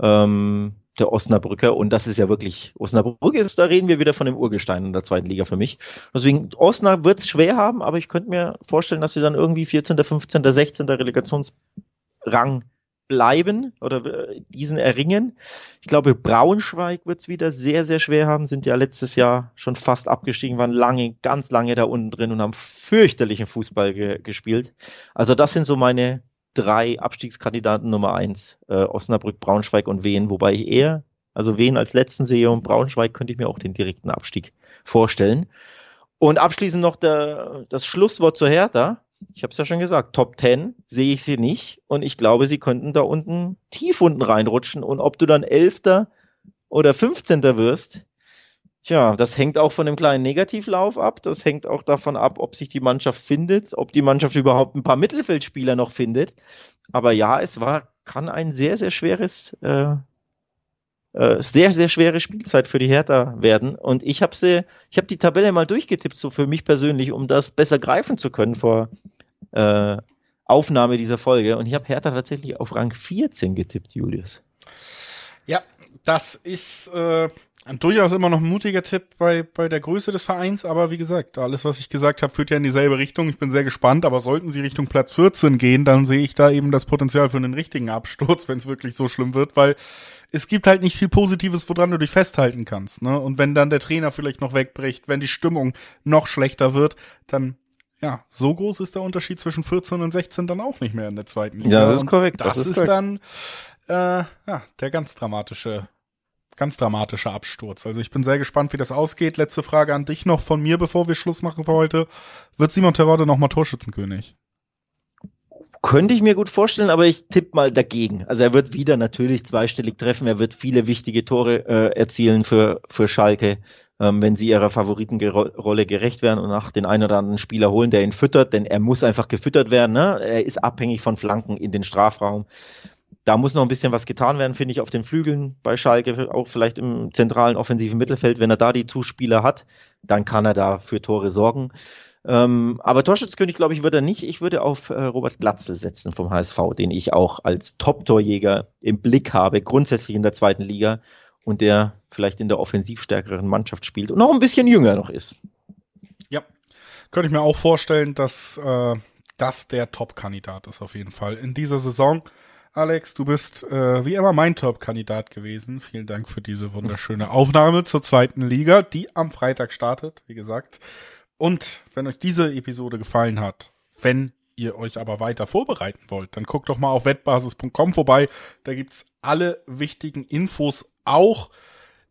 Ähm, der Osnabrücker und das ist ja wirklich, Osnabrück ist, da reden wir wieder von dem Urgestein in der zweiten Liga für mich. Deswegen, Osnabrück wird es schwer haben, aber ich könnte mir vorstellen, dass sie dann irgendwie 14., 15., 16. Relegationsrang bleiben oder äh, diesen erringen. Ich glaube, Braunschweig wird es wieder sehr, sehr schwer haben, sind ja letztes Jahr schon fast abgestiegen, waren lange, ganz lange da unten drin und haben fürchterlichen Fußball ge gespielt. Also das sind so meine drei Abstiegskandidaten Nummer eins, äh, Osnabrück, Braunschweig und Wien, wobei ich eher, also Wien als letzten sehe und Braunschweig könnte ich mir auch den direkten Abstieg vorstellen. Und abschließend noch der, das Schlusswort zur Hertha. Ich habe es ja schon gesagt, Top 10 sehe ich sie nicht und ich glaube, sie könnten da unten tief unten reinrutschen und ob du dann Elfter oder 15. wirst, Tja, das hängt auch von dem kleinen Negativlauf ab. Das hängt auch davon ab, ob sich die Mannschaft findet, ob die Mannschaft überhaupt ein paar Mittelfeldspieler noch findet. Aber ja, es war, kann ein sehr, sehr schweres, äh, äh, sehr, sehr schwere Spielzeit für die Hertha werden. Und ich habe sie, ich habe die Tabelle mal durchgetippt, so für mich persönlich, um das besser greifen zu können vor äh, Aufnahme dieser Folge. Und ich habe Hertha tatsächlich auf Rang 14 getippt, Julius. Ja, das ist äh, durchaus immer noch ein mutiger Tipp bei, bei der Größe des Vereins, aber wie gesagt, alles, was ich gesagt habe, führt ja in dieselbe Richtung. Ich bin sehr gespannt, aber sollten sie Richtung Platz 14 gehen, dann sehe ich da eben das Potenzial für einen richtigen Absturz, wenn es wirklich so schlimm wird, weil es gibt halt nicht viel Positives, woran du dich festhalten kannst. Ne? Und wenn dann der Trainer vielleicht noch wegbricht, wenn die Stimmung noch schlechter wird, dann ja, so groß ist der Unterschied zwischen 14 und 16 dann auch nicht mehr in der zweiten Liga. Ja, das ist korrekt, Das, das ist korrekt. dann äh, ja, der ganz dramatische, ganz dramatische Absturz. Also ich bin sehr gespannt, wie das ausgeht. Letzte Frage an dich noch von mir, bevor wir Schluss machen für heute. Wird Simon Terodde nochmal Torschützenkönig? Könnte ich mir gut vorstellen, aber ich tippe mal dagegen. Also er wird wieder natürlich zweistellig treffen, er wird viele wichtige Tore äh, erzielen für, für Schalke, ähm, wenn sie ihrer Favoritenrolle gerecht werden und nach den einen oder anderen Spieler holen, der ihn füttert, denn er muss einfach gefüttert werden. Ne? Er ist abhängig von Flanken in den Strafraum. Da muss noch ein bisschen was getan werden, finde ich, auf den Flügeln bei Schalke, auch vielleicht im zentralen offensiven Mittelfeld. Wenn er da die Zuspieler hat, dann kann er da für Tore sorgen. Ähm, aber Torschützkönig, glaube ich, wird er nicht. Ich würde auf äh, Robert Glatzel setzen vom HSV, den ich auch als Top-Torjäger im Blick habe, grundsätzlich in der zweiten Liga und der vielleicht in der offensiv stärkeren Mannschaft spielt und noch ein bisschen jünger noch ist. Ja, könnte ich mir auch vorstellen, dass äh, das der Top-Kandidat ist auf jeden Fall in dieser Saison. Alex, du bist äh, wie immer mein Top-Kandidat gewesen. Vielen Dank für diese wunderschöne Aufnahme zur zweiten Liga, die am Freitag startet, wie gesagt. Und wenn euch diese Episode gefallen hat, wenn ihr euch aber weiter vorbereiten wollt, dann guckt doch mal auf wettbasis.com vorbei. Da gibt's alle wichtigen Infos auch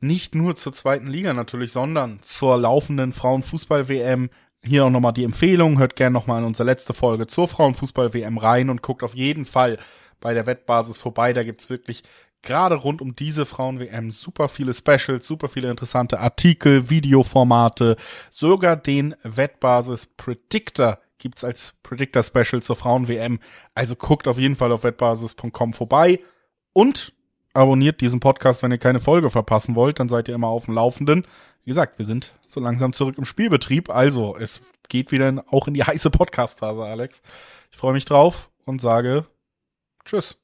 nicht nur zur zweiten Liga natürlich, sondern zur laufenden Frauenfußball-WM. Hier auch nochmal die Empfehlung. Hört gerne nochmal in unsere letzte Folge zur Frauenfußball-WM rein und guckt auf jeden Fall bei der Wettbasis vorbei. Da gibt's wirklich gerade rund um diese Frauen-WM super viele Specials, super viele interessante Artikel, Videoformate, sogar den Wettbasis Predictor gibt's als Predictor Special zur Frauen-WM. Also guckt auf jeden Fall auf wettbasis.com vorbei und abonniert diesen Podcast, wenn ihr keine Folge verpassen wollt, dann seid ihr immer auf dem Laufenden. Wie gesagt, wir sind so langsam zurück im Spielbetrieb, also es geht wieder in, auch in die heiße Podcast-Phase, Alex. Ich freue mich drauf und sage Tschüss.